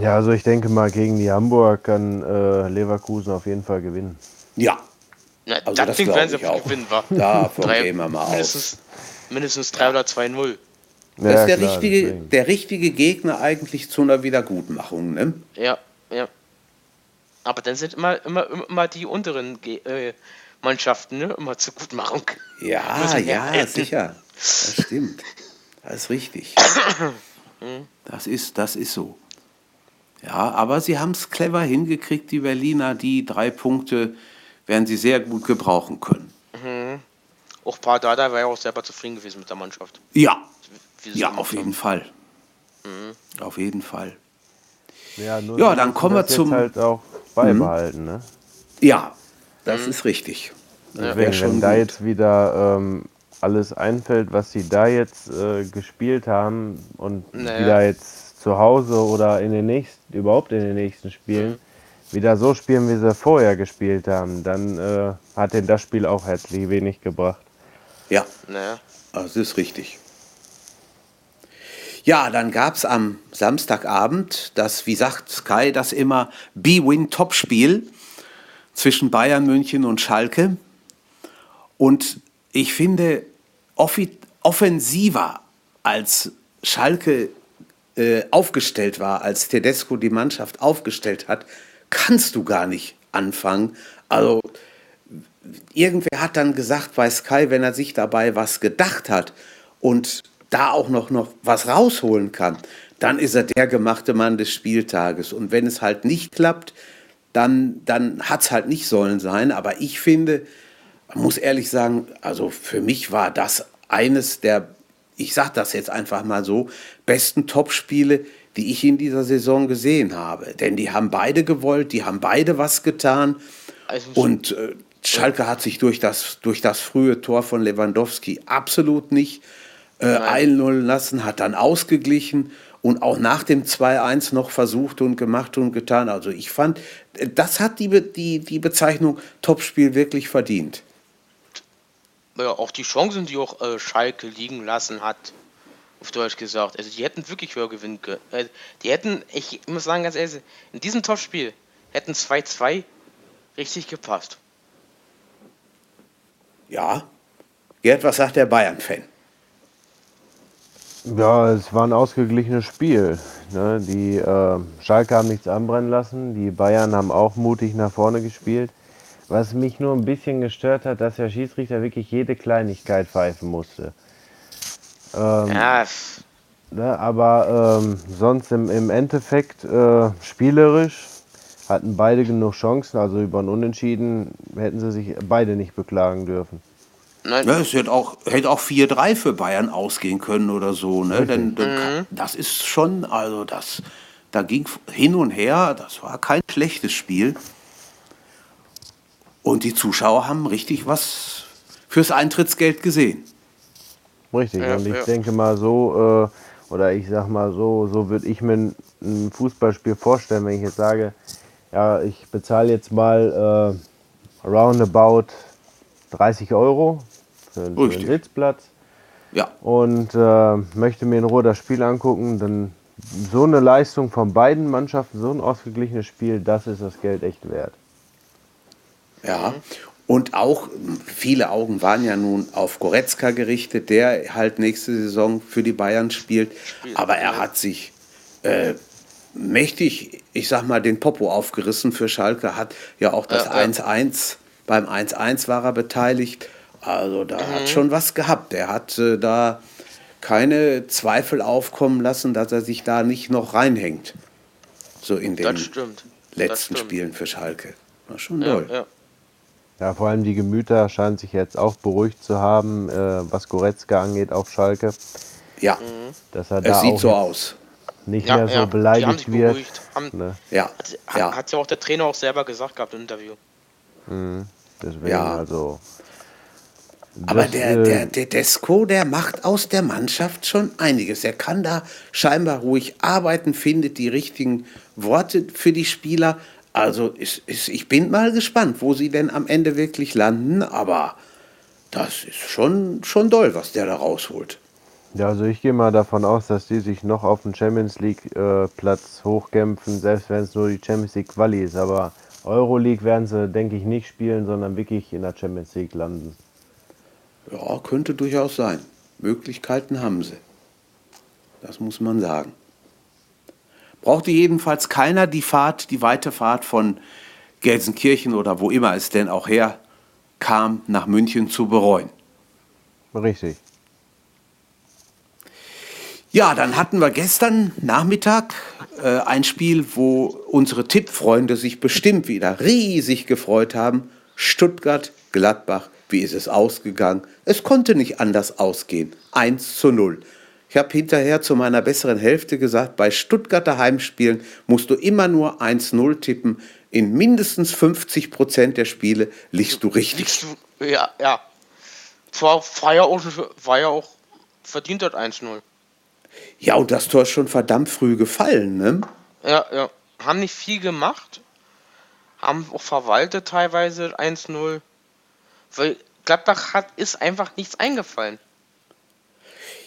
Ja, also ich denke mal, gegen die Hamburg kann äh, Leverkusen auf jeden Fall gewinnen. Ja, Na, Also das das Ding werden sie ich auch. gewinnen, wa? Davon Drei- gehen wir mal aus. mindestens, Mindestens 3 oder 2-0. Das Ja, ist der, klar, richtige, deswegen. der richtige Gegner eigentlich zu einer Wiedergutmachung. Ne? Ja, ja. Aber dann sind immer, immer, immer die unteren Ge äh, Mannschaften, ne? Immer zur Gutmachung. Ja, ja, halten. sicher. Das stimmt. Das ist richtig. Das ist, das ist so. Ja, aber sie haben es clever hingekriegt, die Berliner. Die drei Punkte werden sie sehr gut gebrauchen können. Mhm. Auch Pardada war ja auch selber zufrieden gewesen mit der Mannschaft. Ja, ja, auf jeden haben. Fall. Auf jeden Fall. Ja, nur Ja, dann kommen wir zum- halt auch beibehalten, ne? Ja, das ist richtig. Deswegen, schon wenn da gut. jetzt wieder ähm, alles einfällt, was sie da jetzt äh, gespielt haben und Naja. wieder jetzt zu Hause oder in den nächsten, überhaupt in den nächsten Spielen, wieder so spielen, wie sie vorher gespielt haben, dann äh, hat denn das Spiel auch herzlich wenig gebracht. Ja, Naja. das ist richtig. Ja, dann gab es am Samstagabend das, wie sagt Sky das immer, B-Win-Top-Spiel zwischen Bayern München und Schalke. Und ich finde, offensiver als Schalke äh, aufgestellt war, als Tedesco die Mannschaft aufgestellt hat, kannst du gar nicht anfangen. Also irgendwer hat dann gesagt bei Sky, wenn er sich dabei was gedacht hat und da auch noch, noch was rausholen kann, dann ist er der gemachte Mann des Spieltages. Und wenn es halt nicht klappt, dann, dann hat es halt nicht sollen sein. Aber ich finde, man muss ehrlich sagen, also für mich war das eines der, ich sage das jetzt einfach mal so, besten Topspiele, die ich in dieser Saison gesehen habe. Denn die haben beide gewollt, die haben beide was getan. Also, Und äh, Schalke hat sich durch das, durch das frühe Tor von Lewandowski absolut nicht äh, einlullen lassen, hat dann ausgeglichen und auch nach dem 2-1 noch versucht und gemacht und getan. Also ich fand, äh, das hat die, Be- die, die Bezeichnung Topspiel wirklich verdient. Ja, auch die Chancen, die auch äh, Schalke liegen lassen hat, auf Deutsch gesagt. Also die hätten wirklich höher gewinnen können. Äh, die hätten, ich muss sagen ganz ehrlich, in diesem Topspiel hätten 2-2 richtig gepasst. Ja. Gerd, was sagt der Bayern-Fan? Ja, es war ein ausgeglichenes Spiel. Ne? Die äh, Schalke haben nichts anbrennen lassen, die Bayern haben auch mutig nach vorne gespielt. Was mich nur ein bisschen gestört hat, dass der Schiedsrichter wirklich jede Kleinigkeit pfeifen musste. Ähm, Ja, Ne, aber ähm, sonst im, im Endeffekt äh, spielerisch hatten beide genug Chancen. Also über ein Unentschieden hätten sie sich beide nicht beklagen dürfen. nein, Ja, es hätte auch, hätte auch 4-3 für Bayern ausgehen können oder so. Ne? Denn, denn das ist schon, also das, da ging hin und her, das war kein schlechtes Spiel. Und die Zuschauer haben richtig was fürs Eintrittsgeld gesehen. Richtig. Ja, und ich ja. denke mal so, äh, oder ich sag mal so, so würde ich mir ein, Fußballspiel vorstellen, wenn ich jetzt sage, ja, ich bezahle jetzt mal äh, roundabout 30 Euro für, für einen. Sitzplatz. Ja, und äh, möchte mir in Ruhe das Spiel angucken, dann so eine Leistung von beiden Mannschaften, so ein ausgeglichenes Spiel, das ist das Geld echt wert. Ja. Und auch viele Augen waren ja nun auf Goretzka gerichtet, der halt nächste Saison für die Bayern spielt. Aber er hat sich äh, mächtig, ich sag mal, den Popo aufgerissen für Schalke, hat ja auch das Ja, ja. 1-1, beim 1-1 war er beteiligt. Also da hat schon was gehabt. Er hat äh, da keine Zweifel aufkommen lassen, dass er sich da nicht noch reinhängt. So in den letzten. Spielen für Schalke. War schon Ja, toll. Ja. Ja, vor allem die Gemüter scheinen sich jetzt auch beruhigt zu haben, äh, was Goretzka angeht auf Schalke, Ja, dass er es da sieht auch so aus. nicht Ja, mehr ja, so die haben beleidigt sich wird. beruhigt. Haben, Ne? Ja, hat, ja. hat ja auch der Trainer auch selber gesagt gehabt im Interview. Deswegen Ja. also. Aber das, der, äh, der Tedesco, der macht aus der Mannschaft schon einiges. Er kann da scheinbar ruhig arbeiten, findet die richtigen Worte für die Spieler. Also ist, ist, ich bin mal gespannt, wo sie denn am Ende wirklich landen. Aber das ist schon, schon doll, was der da rausholt. Ja, also ich gehe mal davon aus, dass die sich noch auf den Champions League äh, Platz hochkämpfen, selbst wenn es nur die Champions League Quali ist. Aber Euroleague werden sie, denke ich, nicht spielen, sondern wirklich in der Champions League landen. Ja, könnte durchaus sein. Möglichkeiten haben sie. Das muss man sagen. Brauchte jedenfalls keiner die Fahrt, die weite Fahrt von Gelsenkirchen oder wo immer es denn auch herkam, nach München zu bereuen. Richtig. Ja, dann hatten wir gestern Nachmittag äh, ein Spiel, wo unsere Tippfreunde sich bestimmt wieder riesig gefreut haben. Stuttgart, Gladbach, wie ist es ausgegangen? Es konnte nicht anders ausgehen. 1 zu 0. Ich habe hinterher zu meiner besseren Hälfte gesagt, bei Stuttgarter Heimspielen musst du immer nur 1-0 tippen. In mindestens 50 Prozent der Spiele liegst du richtig. Liegst du, ja, ja. War, war, ja auch, war ja auch verdient dort 1-0. Ja, und das Tor ist schon verdammt früh gefallen, ne? Ja, ja. Haben nicht viel gemacht. Haben auch verwaltet teilweise 1-0. Weil Gladbach hat, ist einfach nichts eingefallen.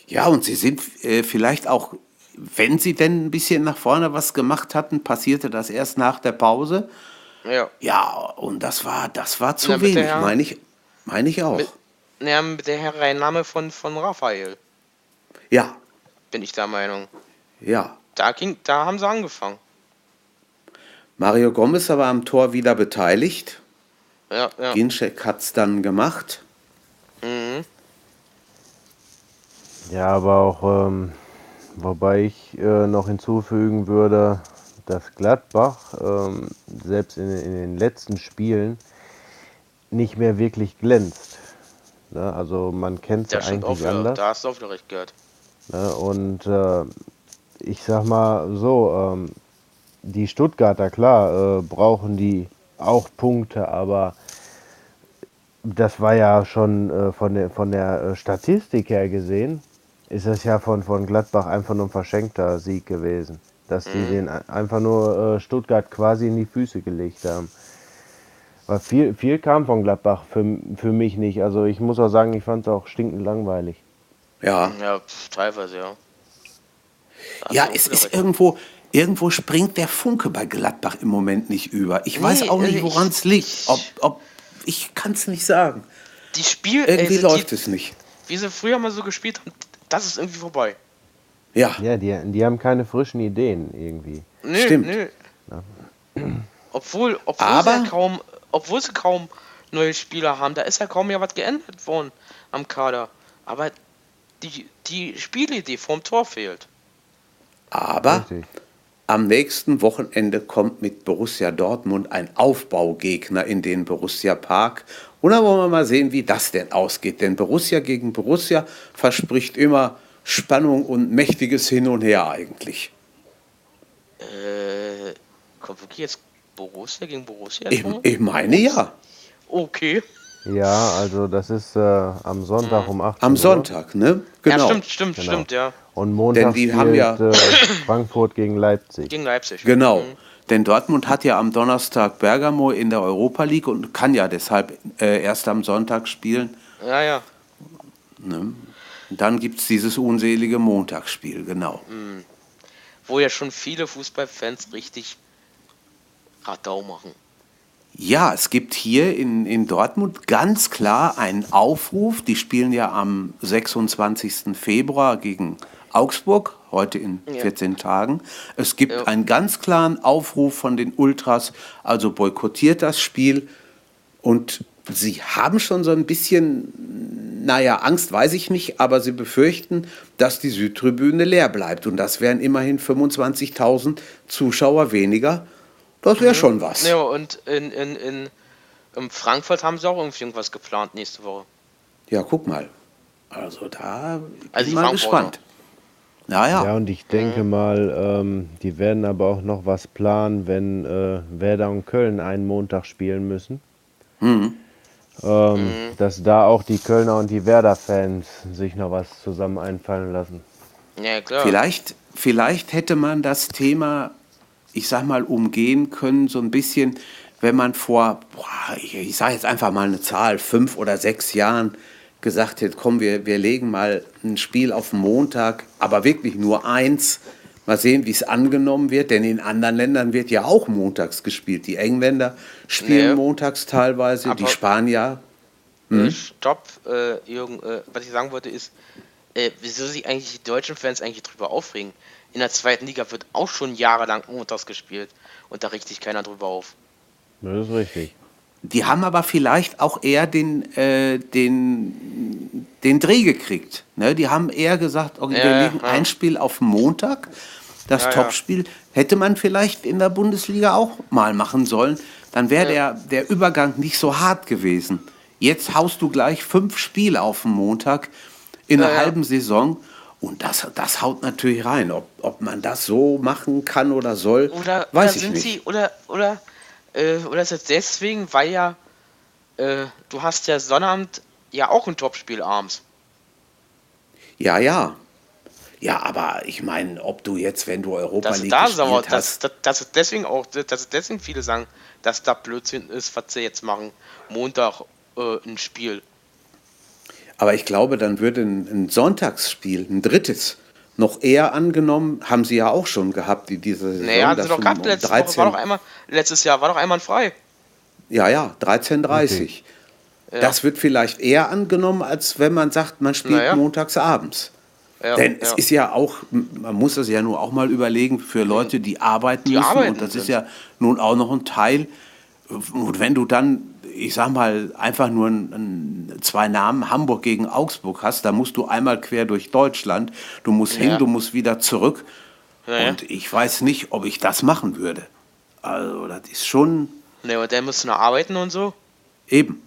Ja, und sie sind äh, vielleicht auch, wenn sie denn ein bisschen nach vorne was gemacht hatten, passierte das erst nach der Pause. Ja. Ja, und das war, das war zu ja, wenig, meine ich, mein ich auch. Mit, ja, mit der Hereinnahme von, von Raphael. Ja. Bin ich der Meinung. Ja. Da, ging, da haben sie angefangen. Mario Gomez aber am Tor wieder beteiligt. Ja, ja. Ginczek hat es dann gemacht. Mhm. Ja, aber auch, ähm, wobei ich äh, noch hinzufügen würde, dass Gladbach ähm, selbst in, in, den letzten Spielen nicht mehr wirklich glänzt. Ne? Also man kennt es ja eigentlich auch, anders. Da hast du auch wieder recht gehört. Ne? Und äh, ich sag mal so, ähm, die Stuttgarter, klar, äh, brauchen die auch Punkte, aber das war ja schon äh, von der, von der äh, Statistik her gesehen, ist das ja von, von Gladbach einfach nur ein verschenkter Sieg gewesen. Dass die mhm. den einfach nur äh, Stuttgart quasi in die Füße gelegt haben. Weil viel, viel kam von Gladbach für, für mich nicht. Also ich muss auch sagen, ich fand es auch stinkend langweilig. Ja. Ja, teilweise, ja. Das ja, es ist irgendwo, irgendwo springt der Funke bei Gladbach im Moment nicht über. Ich nee, weiß auch nicht, also woran es liegt. Ob, ob, ich kann es nicht sagen. Die Spiel irgendwie ey, läuft die, es nicht. Wie sie früher mal so gespielt haben, das ist irgendwie vorbei. Ja. Ja, die, die haben keine frischen Ideen irgendwie. Nee, Stimmt. Nee. Ja. Obwohl, obwohl, Aber sie ja kaum, obwohl sie kaum neue Spieler haben, da ist ja kaum mehr was geändert worden am Kader. Aber die, die Spielidee vom Tor fehlt. Aber Richtig. am nächsten Wochenende kommt mit Borussia Dortmund ein Aufbaugegner in den Borussia Park. Und dann wollen wir mal sehen, wie das denn ausgeht. Denn Borussia gegen Borussia verspricht immer Spannung und mächtiges Hin und Her eigentlich. Äh, kommt wirklich jetzt Borussia gegen Borussia? Ich, ich meine ja. Okay. Ja, also das ist äh, am Sonntag um 8 Uhr. Am Sonntag, ne? Genau. Ja, stimmt, stimmt, genau. stimmt, ja. Und Montag Denn die haben ja äh, Frankfurt gegen Leipzig. Gegen Leipzig. Genau. Mhm. Denn Dortmund hat ja am Donnerstag Bergamo in der Europa League und kann ja deshalb äh, erst am Sonntag spielen. Ja, ja. Ne? Dann gibt es dieses unselige Montagsspiel, genau. Mhm. Wo ja schon viele Fußballfans richtig Radau machen. Ja, es gibt hier in, in Dortmund ganz klar einen Aufruf. Die spielen ja am 26. Februar gegen Augsburg, heute in 14 ja. Tagen. Es gibt ja. einen ganz klaren Aufruf von den Ultras, also boykottiert das Spiel. Und sie haben schon so ein bisschen, naja, Angst weiß ich nicht, aber sie befürchten, dass die Südtribüne leer bleibt. Und das wären immerhin 25.000 Zuschauer weniger. Das wäre mhm. schon was. Ja, und in, in, in, in Frankfurt haben sie auch irgendwie irgendwas geplant nächste Woche. Ja, guck mal. Also da bin also ich mal gespannt. Naja. Ja, und ich denke mhm. mal, ähm, die werden aber auch noch was planen, wenn äh, Werder und Köln einen Montag spielen müssen. Mhm. Ähm, mhm. Dass da auch die Kölner und die Werder-Fans sich noch was zusammen einfallen lassen. Ja, klar. Vielleicht, vielleicht hätte man das Thema ich sag mal, umgehen können, so ein bisschen, wenn man vor, boah, ich, ich sage jetzt einfach mal eine Zahl, fünf oder sechs Jahren gesagt hätte, komm, wir, wir legen mal ein Spiel auf Montag, aber wirklich nur eins. Mal sehen, wie es angenommen wird, denn in anderen Ländern wird ja auch montags gespielt. Die Engländer spielen nee. montags teilweise, aber die Spanier. Hm? Äh, stopp, äh, Jürgen, äh, was ich sagen wollte ist, äh, wieso sich eigentlich die deutschen Fans eigentlich drüber aufregen in der zweiten Liga wird auch schon jahrelang montags gespielt und da richtet keiner drüber auf. Das ist richtig. Die haben aber vielleicht auch eher den, äh, den, den Dreh gekriegt. Ne? Die haben eher gesagt, okay, Ja, wir legen ja. ein Spiel auf Montag. Das Ja. Topspiel hätte man vielleicht in der Bundesliga auch mal machen sollen. Dann wäre der, der Übergang nicht so hart gewesen. Jetzt haust du gleich fünf Spiele auf den Montag in einer halben Saison. Und das, das haut natürlich rein. Ob, ob man das so machen kann oder soll, Oder, weiß oder ich sind nicht. sie, oder, oder, äh, oder ist es deswegen, weil ja, äh, du hast ja Sonnabend ja auch ein Topspiel abends. Ja, ja. Ja, aber ich meine, ob du jetzt, wenn du Europa League da gespielt sauer, hast, dass, dass, dass es deswegen auch, dass es deswegen viele sagen, dass da Blödsinn ist, was sie jetzt machen. Montag äh, ein Spiel. aber ich glaube, dann würde ein, ein Sonntagsspiel, ein drittes, noch eher angenommen, haben sie ja auch schon gehabt, die diese Saison. Naja, hatten dass sie doch um- gehabt, um letzte Woche war doch einmal, letztes Jahr war doch einmal frei. Ja, ja, 13.30 Ja. Das wird vielleicht eher angenommen, als wenn man sagt, man spielt Naja. montags abends. Ja, Denn ja. es ist ja auch, man muss das ja nur auch mal überlegen, für Leute, die arbeiten Die müssen. arbeiten und das ist sind. ja nun auch noch ein Teil. Und wenn du dann, ich sag mal, einfach nur ein, ein, zwei Namen Hamburg gegen Augsburg hast, da musst du einmal quer durch Deutschland. Du musst hin, Ja. du musst wieder zurück. Ja. Und ich weiß nicht, ob ich das machen würde. Also, das ist schon Ne, und der müsste noch arbeiten und so. eben.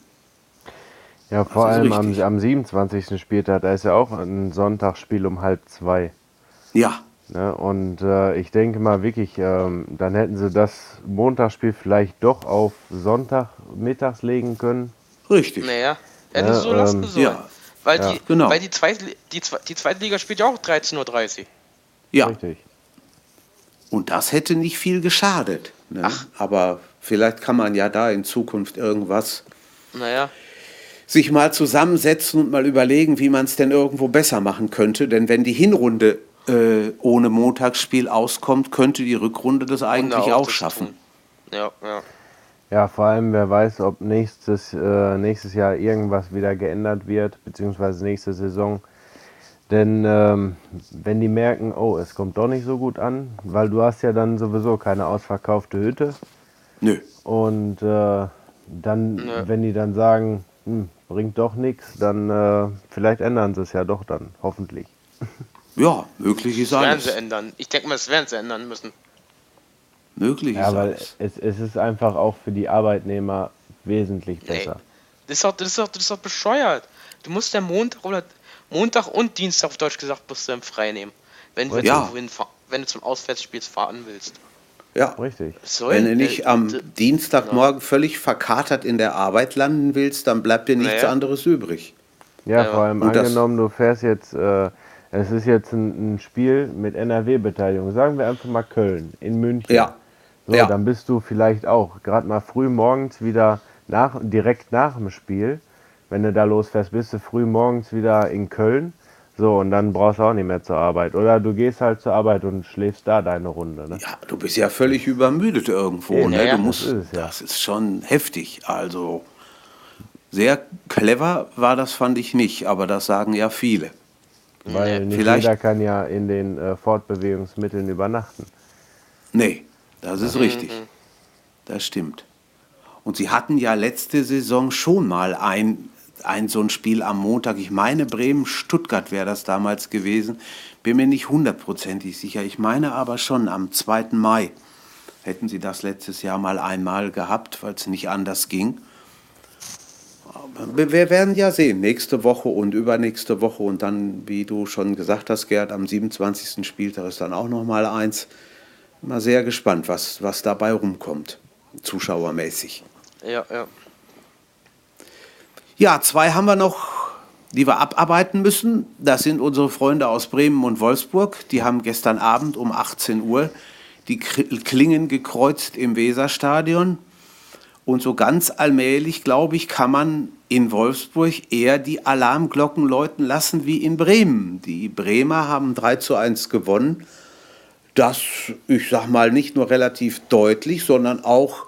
Ja, vor allem am, am 27. Spieltag, da ist ja auch ein Sonntagsspiel um halb zwei. Ja, Ne? Und äh, ich denke mal wirklich, ähm, dann hätten sie das Montagsspiel vielleicht doch auf Sonntag mittags legen können. richtig. Naja, hätten Ja, sie so lassen ähm, sollen. ja. Weil, Ja. die, Genau. weil die, zweite, die, die zweite Liga spielt ja auch 13.30 Uhr. Ja, Richtig. und das hätte nicht viel geschadet. Ne? Ach. Aber vielleicht kann man ja da in Zukunft irgendwas Naja, sich mal zusammensetzen und mal überlegen, wie man es denn irgendwo besser machen könnte. Denn wenn die Hinrunde äh, ohne Montagsspiel auskommt, könnte die Rückrunde das eigentlich und auch das schaffen. tun. Ja, ja. Ja, vor allem, wer weiß, ob nächstes, äh, nächstes Jahr irgendwas wieder geändert wird, beziehungsweise nächste Saison. Denn ähm, wenn die merken, oh, es kommt doch nicht so gut an, weil du hast ja dann sowieso keine ausverkaufte Hütte. Nö. Und äh, dann, Nö. wenn die dann sagen, hm, bringt doch nichts, dann äh, vielleicht ändern sie es ja doch dann, hoffentlich. Ja, möglich ist Das werden alles. sie ändern. Ich denke mal, das werden sie ändern müssen. Möglich Ja, ist weil alles. es, es ist einfach auch für die Arbeitnehmer wesentlich Nee. besser. Das ist doch, das ist doch, das ist doch bescheuert. Du musst ja Montag oder Montag und Dienstag auf Deutsch gesagt musst du dann frei nehmen. Wenn du, Ja. hinfahr- wenn du zum Auswärtsspiel fahren willst. Ja. Richtig. Soll Wenn du nicht am Dienstagmorgen völlig verkatert in der Arbeit landen willst, dann bleibt dir nichts Naja. anderes übrig. Ja, Ja. vor allem Und das- angenommen, du fährst jetzt, äh, es ist jetzt ein, ein Spiel mit NRW-Beteiligung, sagen wir einfach mal Köln, in München. Ja. So, Ja. dann bist du vielleicht auch gerade mal früh morgens wieder nach, direkt nach dem Spiel, wenn du da losfährst, bist du früh morgens wieder in Köln. So, und dann brauchst du auch nicht mehr zur Arbeit. Oder du gehst halt zur Arbeit und schläfst da deine Runde. Ne? Ja, du bist ja völlig übermüdet irgendwo. Ja, ne? ja, du musst, das ist es, ja. das ist schon heftig. Also sehr clever war das, fand ich nicht, aber das sagen ja viele. Weil Nee, nicht vielleicht- jeder kann ja in den äh, Fortbewegungsmitteln übernachten. Nee, das ist richtig. Das stimmt. Und sie hatten ja letzte Saison schon mal ein, ein so ein Spiel am Montag. Ich meine, Bremen-Stuttgart wäre das damals gewesen. Bin mir nicht hundertprozentig sicher. Ich meine aber schon am 2. Mai hätten sie das letztes Jahr mal einmal gehabt, weil es nicht anders ging. Wir- werden ja sehen, nächste Woche und übernächste Woche und dann, wie du schon gesagt hast, Gerd, am 27. Spieltag ist dann auch noch mal eins. Mal sehr gespannt, was, was dabei rumkommt, zuschauermäßig. Ja, ja. Ja, zwei haben wir noch, die wir abarbeiten müssen. Das sind unsere Freunde aus Bremen und Wolfsburg. Die haben gestern Abend um 18 Uhr die Klingen gekreuzt im Weserstadion. Und so ganz allmählich, glaube ich, kann man in Wolfsburg eher die Alarmglocken läuten lassen wie in Bremen. Die Bremer haben 3 zu 1 gewonnen. Das, ich sag mal, nicht nur relativ deutlich, sondern auch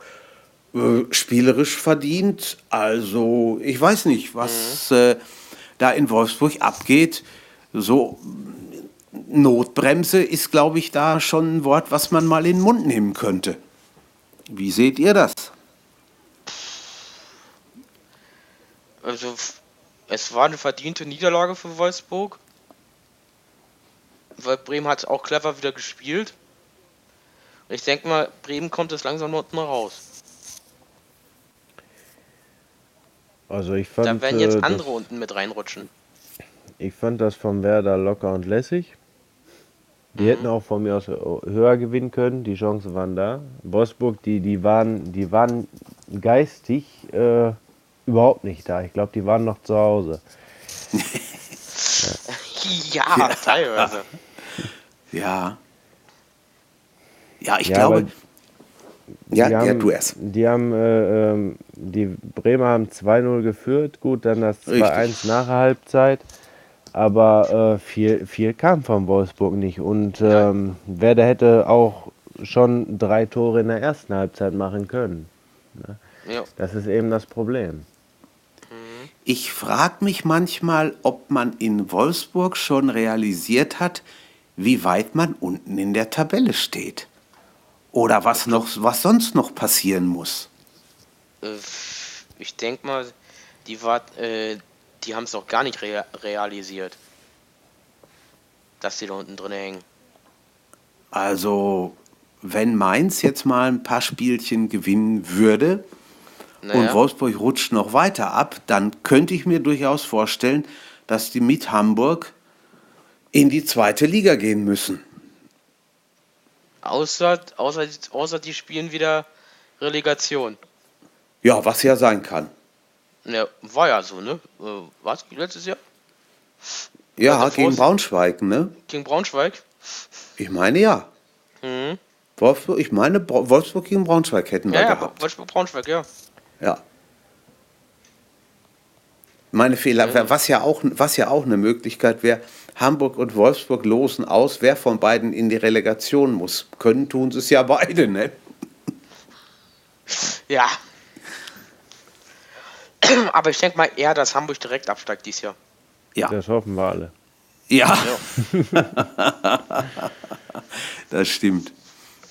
äh, spielerisch verdient. Also, ich weiß nicht, was äh, da in Wolfsburg abgeht. So, Notbremse ist, glaube ich, da schon ein Wort, was man mal in den Mund nehmen könnte. Wie seht ihr das? Also, Es war eine verdiente Niederlage für Wolfsburg. Weil Bremen hat auch clever wieder gespielt. Ich denke mal, Bremen kommt jetzt langsam unten raus. Also ich fand, Da werden jetzt äh, andere das, unten mit reinrutschen. ich fand das vom Werder locker und lässig. Die Mhm. hätten auch von mir aus höher gewinnen können, die Chancen waren da. Wolfsburg, die, die, waren, die waren geistig äh, überhaupt nicht da. Ich glaube, die waren noch zu Hause. Ja, teilweise. Ja. Ja, ich Ja, glaube. Ja, die ja, haben, du erst. Die haben, äh, ähm, die Bremer haben 2-0 geführt, gut, dann das Richtig. 2-1 nach der Halbzeit. Aber äh, viel, viel kam von Wolfsburg nicht. Und ähm, Werder hätte auch schon drei Tore in der ersten Halbzeit machen können. Ja. Das ist eben das Problem. Ich frage mich manchmal, ob man in Wolfsburg schon realisiert hat, wie weit man unten in der Tabelle steht. Oder was, noch, was sonst noch passieren muss. Äh, Ich denke mal, die war, äh, die haben es auch gar nicht rea realisiert. Dass die da unten drin hängen. Also, wenn Mainz jetzt mal ein paar Spielchen gewinnen würde und Naja, Wolfsburg rutscht noch weiter ab, dann könnte ich mir durchaus vorstellen, dass die mit Hamburg in die zweite Liga gehen müssen. außer, außer, außer die spielen wieder Relegation. Ja, was ja sein kann. Ne, war ja so, ne? Äh, Was? Letztes Jahr? Ja, Also gegen Braunschweig, ne? Gegen Braunschweig? Ich meine ja. Mhm. Wolfsburg, ich meine, Wolfsburg gegen Braunschweig hätten wir Ja, ja, gehabt. Wolfsburg Braunschweig, ja. Ja. Meine Fehler, was ja auch, was ja auch eine Möglichkeit wäre, Hamburg und Wolfsburg losen aus, wer von beiden in die Relegation muss. Können tun sie es ja beide, ne? Ja. Aber ich denke mal eher, dass Hamburg direkt absteigt dieses Jahr. Ja. Das hoffen wir alle. Ja, Ja. das stimmt.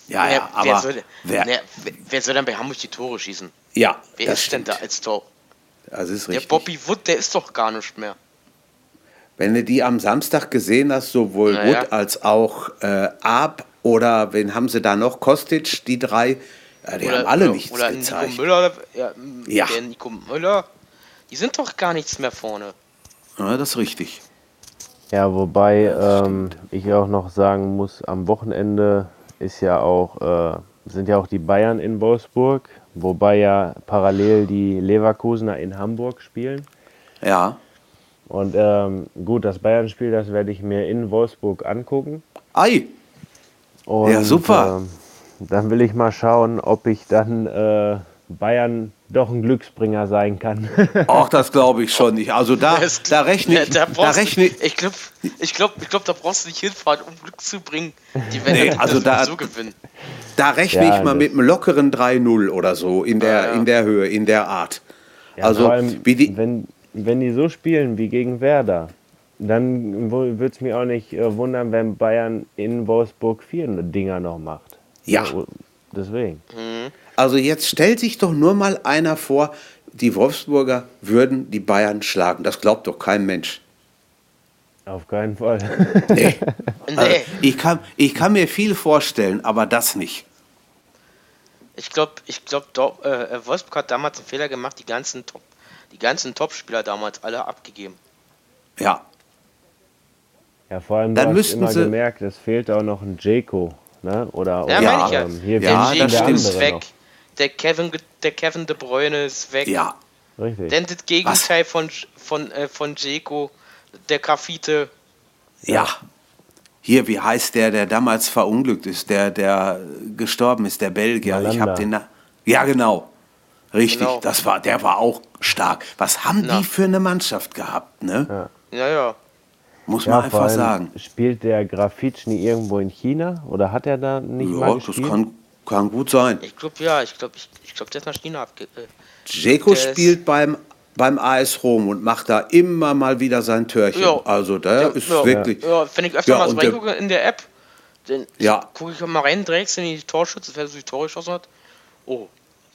Ja, ja, wer, aber soll, wer, ne, wer, wer soll denn bei Hamburg die Tore schießen? ja, Wer das ist denn stimmt. da als Tor? Das ist Der richtig. Bobby Wood, der ist doch gar nicht mehr. Wenn du die am Samstag gesehen hast, sowohl Naja. Wood als auch äh, Ab oder wen haben sie da noch? Kostic, die drei, ja, die haben alle oder, nichts oder gezeigt. Nico Müller, ja, Ja. der Nico Müller, die sind doch gar nichts mehr vorne. Ja, das ist richtig. Ja, wobei ähm, ich auch noch sagen muss, am Wochenende ist ja auch, äh, sind ja auch die Bayern in Wolfsburg, wobei ja parallel die Leverkusener in Hamburg spielen. Ja. Und ähm, gut, das Bayern-Spiel, das werde ich mir in Wolfsburg angucken. Ei, Und, Ja, super. Ähm, dann will ich mal schauen, ob ich dann äh, Bayern doch ein Glücksbringer sein kann. auch das glaube ich schon nicht. Also da, Das- da rechne ich, da da rechne du, ich glaube, ich glaub, ich glaub, da brauchst du nicht hinfahren, um Glück zu bringen. Die werden Nee, also da- so gewinnen. da rechne Ja, ich mal mit einem lockeren 3-0 oder so in der, Ja, in der Höhe, in der Art. Ja, also allem, wie die, wenn, wenn die so spielen wie gegen Werder, dann würde es mich auch nicht äh, wundern, wenn Bayern in Wolfsburg vier Dinger noch macht. Ja. Deswegen. Also jetzt stellt sich doch nur mal einer vor, die Wolfsburger würden die Bayern schlagen. Das glaubt doch kein Mensch. Auf keinen Fall. Nee. Also, Nee, ich, kann, ich kann mir viel vorstellen, aber das nicht. ich glaube, ich glaub, äh, Wolfsburg hat damals einen Fehler gemacht, die ganzen Top, die ganzen Top-Spieler damals alle abgegeben. Ja, Ja, vor allem Dann hast müssten immer sie- gemerkt, es fehlt auch noch ein Jeko. Ne? Oder, Ja, oder ja. ähm, hier Ja, das stimmt. weg, noch. Der Kevin, der Kevin De Bruyne ist weg. ja, Richtig. Denn das Gegenteil von, von, äh, von Jeko, der Graffite, ja. Hier, wie heißt der, der damals verunglückt ist, der, der gestorben ist, der Belgier. Ich Malanda. habe den. Na ja, genau. Richtig, Genau. das war, der war auch stark. Was haben Na. die für eine Mannschaft gehabt, ne? ja, ja. Muss ja, man einfach sagen. Spielt der Grafitschny irgendwo in China oder hat er da nicht Ja, mal das gespielt? kann, kann gut sein. Ich glaube, ja, ich glaube, ich, ich glaub, der ist nach China abge... Äh, Jeko Der ist- spielt beim, beim AS Rom und macht da immer mal wieder sein Törchen. Ja. Also der ist ja, wirklich. Ja, wenn ich öfter Ja, mal so reingucke in der App, dann Ja. gucke ich mal rein, direkt in die Torschütze, wer so die Tore geschossen hat. Oh,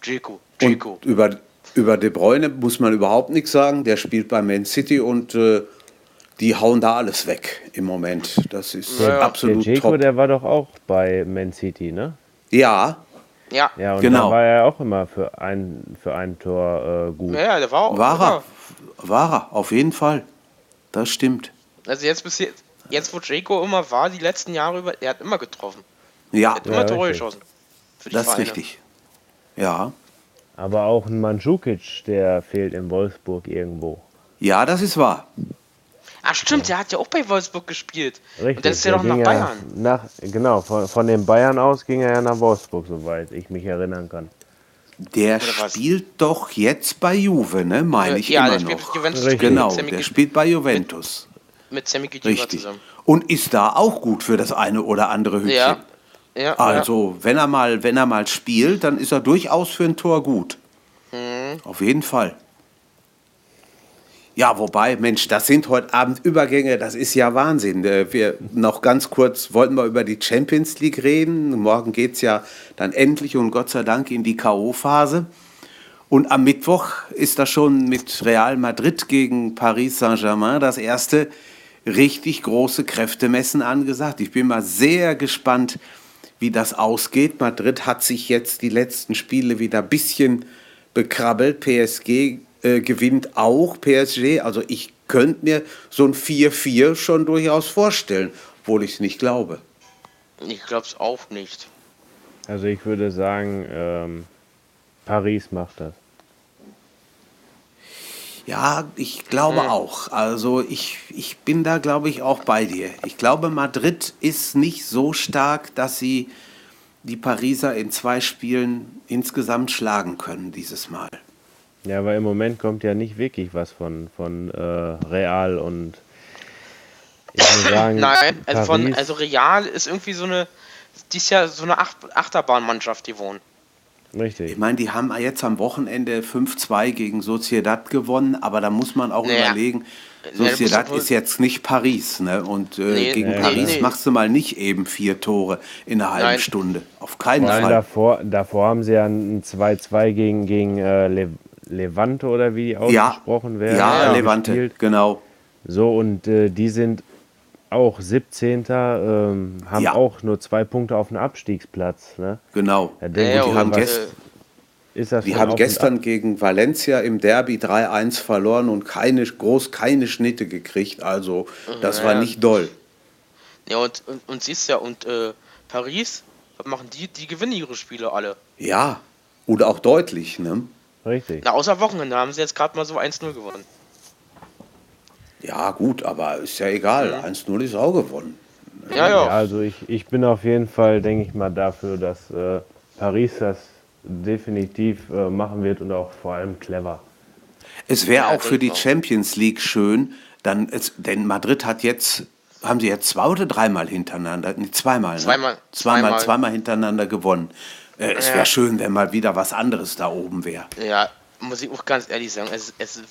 Jeko, Jeko. Und über, über De Bruyne muss man überhaupt nichts sagen. Der spielt bei Man City und äh, die hauen da alles weg im Moment. Das ist Ja, ja. absolut der Dzeko, top. der war doch auch bei Man City, ne? Ja, Ja. Ja, und Genau. da war er auch immer für ein, für ein Tor äh, gut. Ja, ja, der war auch. war er. immer- War er, auf jeden Fall. Das stimmt. Also jetzt bis jetzt, jetzt wo Jaco immer war, die letzten Jahre über, er hat immer getroffen. Er Ja, hat immer Ja, Tore richtig. geschossen. Das ist richtig. Ja. Aber auch ein Mandzukic, der fehlt in Wolfsburg irgendwo. Ja, das ist wahr. Ach stimmt, der hat ja auch bei Wolfsburg gespielt. Richtig. Und dann ist er doch nach Bayern. Ja nach, genau, von, von den Bayern aus ging er ja nach Wolfsburg, soweit ich mich erinnern kann. Der spielt doch jetzt bei Juve, ne? Meine ich ja, immer der spielt noch. mit Juventus Richtig. mit Genau, der spielt bei Juventus. mit Sammy Khedira Richtig. zusammen. Und ist da auch gut für das eine oder andere Hütchen. Ja. Ja, Also, wenn er mal, wenn er mal spielt, dann ist er durchaus für ein Tor gut. Mhm. Auf jeden Fall. Ja, wobei, Mensch, das sind heute Abend Übergänge, das ist ja Wahnsinn. Äh, Wir noch ganz kurz wollten wir über die Champions League reden. Morgen geht es ja dann endlich und Gott sei Dank in die K.O.-Phase. Und am Mittwoch ist da schon mit Real Madrid gegen Paris Saint-Germain das erste richtig große Kräftemessen angesagt. Ich bin mal sehr gespannt, wie das ausgeht. Madrid hat sich jetzt die letzten Spiele wieder ein bisschen bekrabbelt. PSG äh, gewinnt auch PSG. Also ich könnte mir so ein 4-4 schon durchaus vorstellen, obwohl ich es nicht glaube. Ich glaub's auch nicht. Also ich würde sagen, ähm, Paris macht das. Ja, ich glaube auch. Also ich, ich bin da, glaube ich, auch bei dir. Ich glaube, Madrid ist nicht so stark, dass sie die Pariser in zwei Spielen insgesamt schlagen können dieses Mal. Ja, aber im Moment kommt ja nicht wirklich was von, von äh, Real und ich muss sagen, Nein, also, von, also Real ist irgendwie so eine, die ist ja so eine Acht, Achterbahnmannschaft, die wohnen. richtig. Ich meine, die haben jetzt am Wochenende 5-2 gegen Sociedad gewonnen, aber da muss man auch Naja. überlegen, Sociedad ist jetzt nicht Paris. Ne? Und äh, Nee, gegen nee, Paris nee. machst du mal nicht eben vier Tore in einer halben Nein. Stunde. Auf keinen allem Fall. davor, davor haben sie ja ein 2-2 gegen, gegen äh, Le Levante oder wie die Ja, ausgesprochen werden. ja, äh, Levante, gespielt. genau. So, und äh, die sind auch 17. Ähm, haben Ja. auch nur zwei Punkte auf dem Abstiegsplatz. Ne? Genau. Ja, denke Ja, ich, die haben äh, gest- ist das Die haben gestern gegen Valencia im Derby 3-1 verloren und keine, groß keine Schnitte gekriegt. Also das war Ja. nicht doll. Ja, und, und, und siehst ja, und äh, Paris, was machen die? Die gewinnen ihre Spiele alle. Ja, und auch deutlich. Ne? Richtig. Na, außer Wochenende haben sie jetzt gerade mal so 1-0 gewonnen. Ja gut, aber ist ja egal. 1-0 ist auch gewonnen. Ja, Ja, ja. also ich, ich bin auf jeden Fall, denke ich mal, dafür, dass äh, Paris das definitiv äh, machen wird und auch vor allem clever. Es wäre Ja, auch für die auch. Champions League schön, dann es, denn Madrid hat jetzt, haben sie jetzt zwei oder dreimal hintereinander, nee, zweimal, ne? Zweimal. zweimal, Zweimal. zweimal hintereinander gewonnen. Äh, es Ja. wäre schön, wenn mal wieder was anderes da oben wäre. Ja, muss ich auch ganz ehrlich sagen, es, es,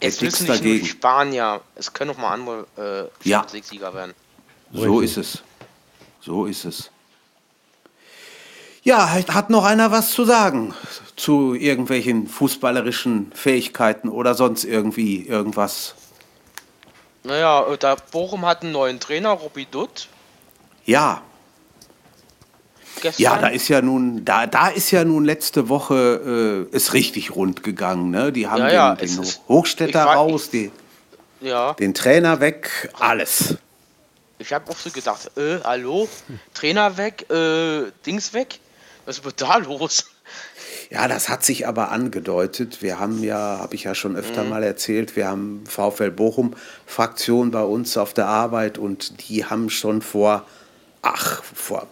es müssen nicht nur die dagegen. Spanier, es können auch mal andere äh, Ja. League-Sieger werden. So Richtig. ist es. So ist es. Ja, hat noch einer was zu sagen zu irgendwelchen fußballerischen Fähigkeiten oder sonst irgendwie irgendwas? Naja, äh, da Bochum hat einen neuen Trainer, Robby Dutt, Ja, gestern. ja, da ist ja nun, da, da ist ja nun letzte Woche äh, ist richtig rund gegangen. Ne? Die haben Ja, ja, den, es den Hochstädter war- raus, die, ja, den Trainer weg, alles. ich habe auch so gedacht, äh, hallo, Trainer weg, äh, Dings weg, was wird da los? Ja, das hat sich aber angedeutet. Wir haben ja, habe ich ja schon öfter Mhm. mal erzählt, wir haben VfL Bochum Fraktion bei uns auf der Arbeit und die haben schon vor, ach, vor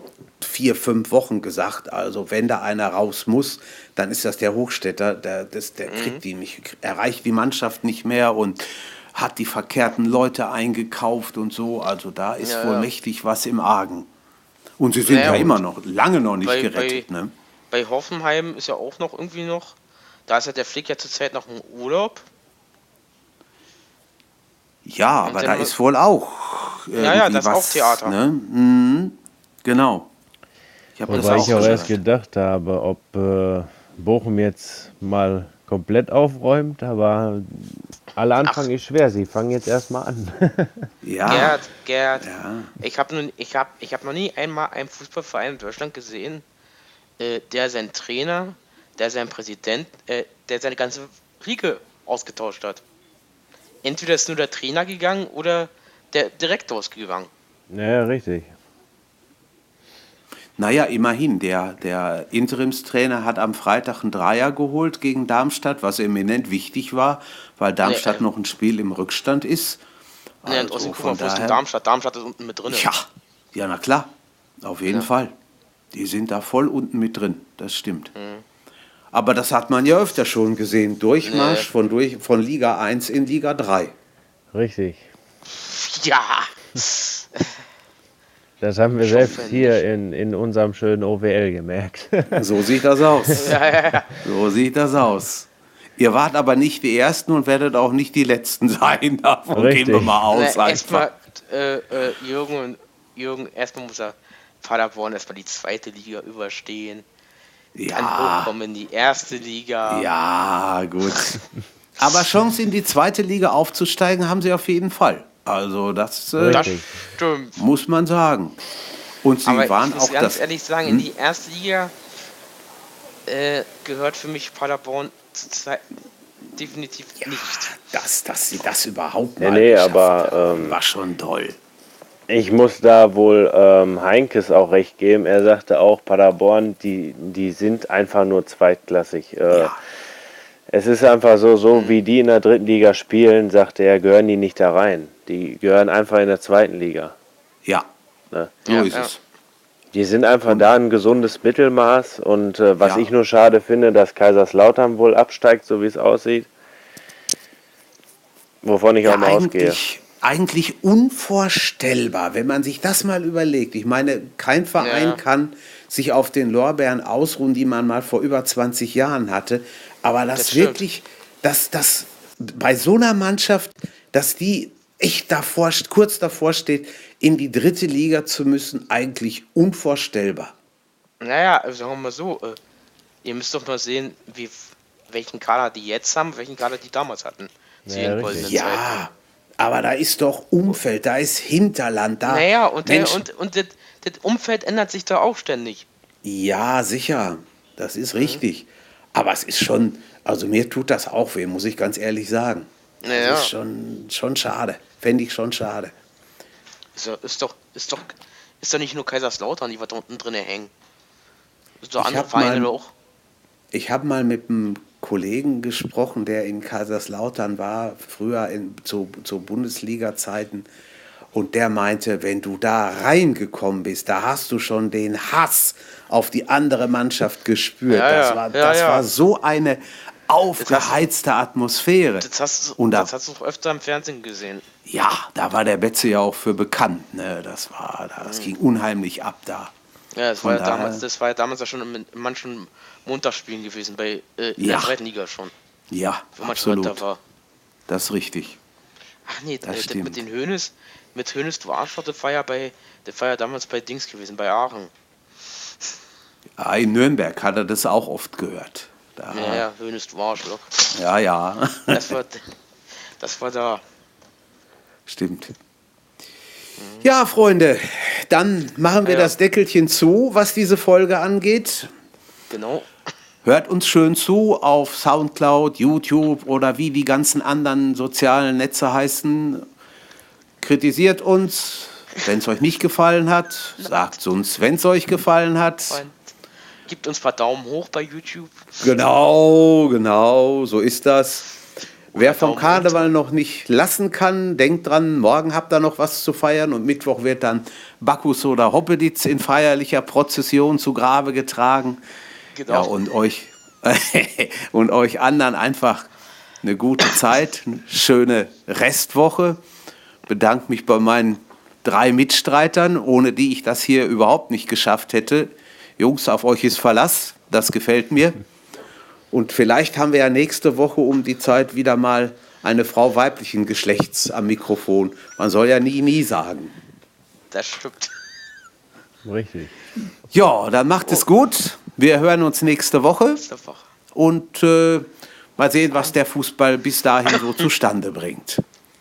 vier, fünf Wochen gesagt, also wenn da einer raus muss, dann ist das der Hochstädter, der, das, der Mhm. kriegt die nicht, erreicht die Mannschaft nicht mehr und hat die verkehrten Leute eingekauft und so. Also da ist Ja, wohl ja. mächtig was im Argen. Und sie sind Naja, ja immer noch, lange noch nicht bei- gerettet. bei- ne? Bei Hoffenheim ist ja auch noch irgendwie noch, da ist ja der Flick ja zurzeit noch im Urlaub. Ja, Und aber da ist wohl auch. Ja, ja, das ist auch Theater. Ne? Mhm. Genau. Ich habe das Wobei auch ich auch erst gedacht habe, ob äh, Bochum jetzt mal komplett aufräumt, aber aller Anfang ist schwer. Sie fangen jetzt erstmal an. Ja, Gerd, Gerd, Ja. ich habe nun, ich hab, ich hab noch nie einmal einen Fußballverein in Deutschland gesehen, äh, der seinen Trainer, der seinen Präsident, äh, der seine ganze Riege ausgetauscht hat. Entweder ist nur der Trainer gegangen oder der Direktor ist gegangen. ja, richtig. Naja, immerhin. Der, der Interimstrainer hat am Freitag einen Dreier geholt gegen Darmstadt, was eminent wichtig war, weil Darmstadt ähm, noch ein Spiel im Rückstand ist. Ja, und Also außerdem guck von mal, wo ist denn daher- Darmstadt? Darmstadt ist unten mit drin. Ja, ja, na klar. Auf jeden Ja. Fall. Die sind da voll unten mit drin. Das stimmt. Mhm. Aber das hat man ja öfter schon gesehen. Durchmarsch Nee. von, durch, von Liga 1 in Liga 3. Richtig. Ja. Das haben wir selbst hier in, in unserem schönen OWL gemerkt. So sieht das aus. Ja, ja, ja. So sieht das aus. Ihr wart aber nicht die Ersten und werdet auch nicht die Letzten sein. Davon Richtig. gehen wir mal aus. Na, erstmal, äh, äh, Jürgen, und- Jürgen, erstmal muss er Paderborn erstmal die zweite Liga überstehen. Dann Ja, hochkommen in die erste Liga. ja, gut. Aber Chance in die zweite Liga aufzusteigen haben sie auf jeden Fall. Also das äh, Das muss man sagen. Und sie Aber waren ich muss auch ganz das. Hm? ehrlich sagen, in die erste Liga äh, gehört für mich Paderborn zurzeit definitiv nicht. dass, dass sie das überhaupt Nee, mal nee, geschafft aber, haben, ähm, war schon toll. Ich muss da wohl ähm, Heinkes auch recht geben. Er sagte auch, Paderborn, die, die sind einfach nur zweitklassig. Äh, Ja. Es ist einfach so, so wie die in der dritten Liga spielen, sagte er, gehören die nicht da rein. Die gehören einfach in der zweiten Liga. Ja, Ne? so Ja, ist ja. es. Die sind einfach da ein gesundes Mittelmaß und äh, was Ja. ich nur schade finde, dass Kaiserslautern wohl absteigt, so wie es aussieht. Wovon ich Ja, auch mal ausgehe. eigentlich, eigentlich unvorstellbar, wenn man sich das mal überlegt. Ich meine, kein Verein Ja. kann sich auf den Lorbeeren ausruhen, die man mal vor über 20 Jahren hatte. Aber das, Das wirklich, dass das bei so einer Mannschaft, dass die echt davor, kurz davor steht, in die dritte Liga zu müssen, eigentlich unvorstellbar. Naja, also sagen wir mal so, äh, ihr müsst doch mal sehen, wie, welchen Kader die jetzt haben, welchen Kader die damals hatten. Zu Ja, aber da ist doch Umfeld, da ist Hinterland, da. Naja, und, der, Mensch- und, und das, das Umfeld ändert sich da auch ständig. Ja, sicher. Das ist richtig. Aber es ist schon, also mir tut das auch weh, muss ich ganz ehrlich sagen. Das Naja. ist schon, schon schade. Fände ich schon schade. Ist, doch- ist doch, ist doch, ist doch nicht nur Kaiserslautern, die wir da unten drin hängen. Ist doch andere Vereine mal- auch. Ich habe mal mit einem Kollegen gesprochen, der in Kaiserslautern war, früher in, zu, zu Bundesliga-Zeiten. Und der meinte, wenn du da reingekommen bist, da hast du schon den Hass auf die andere Mannschaft gespürt. Ja, das war, das war so eine aufgeheizte Atmosphäre. Das hast, du- Und da, das hast du öfter im Fernsehen gesehen. ja, da war der Betze ja auch für bekannt. Ne? Das, war, das ging unheimlich ab da. Ja, das Von war ja daher- damals, das war ja damals ja schon in, manchen Montagsspielen gewesen, bei äh, in Ja. der zweiten Liga schon, Ja, absolut. da war. Das ist richtig. Ach nee, Das äh, das mit den Hönes, mit Hönes war ja bei, war ja damals bei Dings gewesen, bei Aachen. Ah, In Nürnberg hat er das auch oft gehört. Da, Ja, ja, Hönes du Arschloch. ja, ja. Das war, das war da. Stimmt. Ja, Freunde, dann machen wir Ja. das Deckelchen zu, was diese Folge angeht. Genau. Hört uns schön zu auf Soundcloud, YouTube oder wie die ganzen anderen sozialen Netze heißen. Kritisiert uns, wenn es euch nicht gefallen hat. Sagt uns, wenn es euch gefallen hat. Und gibt uns ein paar Daumen hoch bei YouTube. Genau, genau, so ist das. Wer vom Daumen Karneval noch nicht lassen kann, denkt dran, morgen habt ihr noch was zu feiern und Mittwoch wird dann Bacchus oder Hoppeditz in feierlicher Prozession zu Grabe getragen. Genau. Ja, und euch, und euch anderen einfach eine gute Zeit, eine schöne Restwoche. Bedanke mich bei meinen drei Mitstreitern, ohne die ich das hier überhaupt nicht geschafft hätte. Jungs, auf euch ist Verlass, das gefällt mir. Und vielleicht haben wir ja nächste Woche um die Zeit wieder mal eine Frau weiblichen Geschlechts am Mikrofon. Man soll ja nie, nie sagen. Das stimmt. Richtig. Ja, dann macht es gut. Wir hören uns nächste Woche. Ist einfach. und äh, mal sehen, was der Fußball bis dahin so zustande bringt.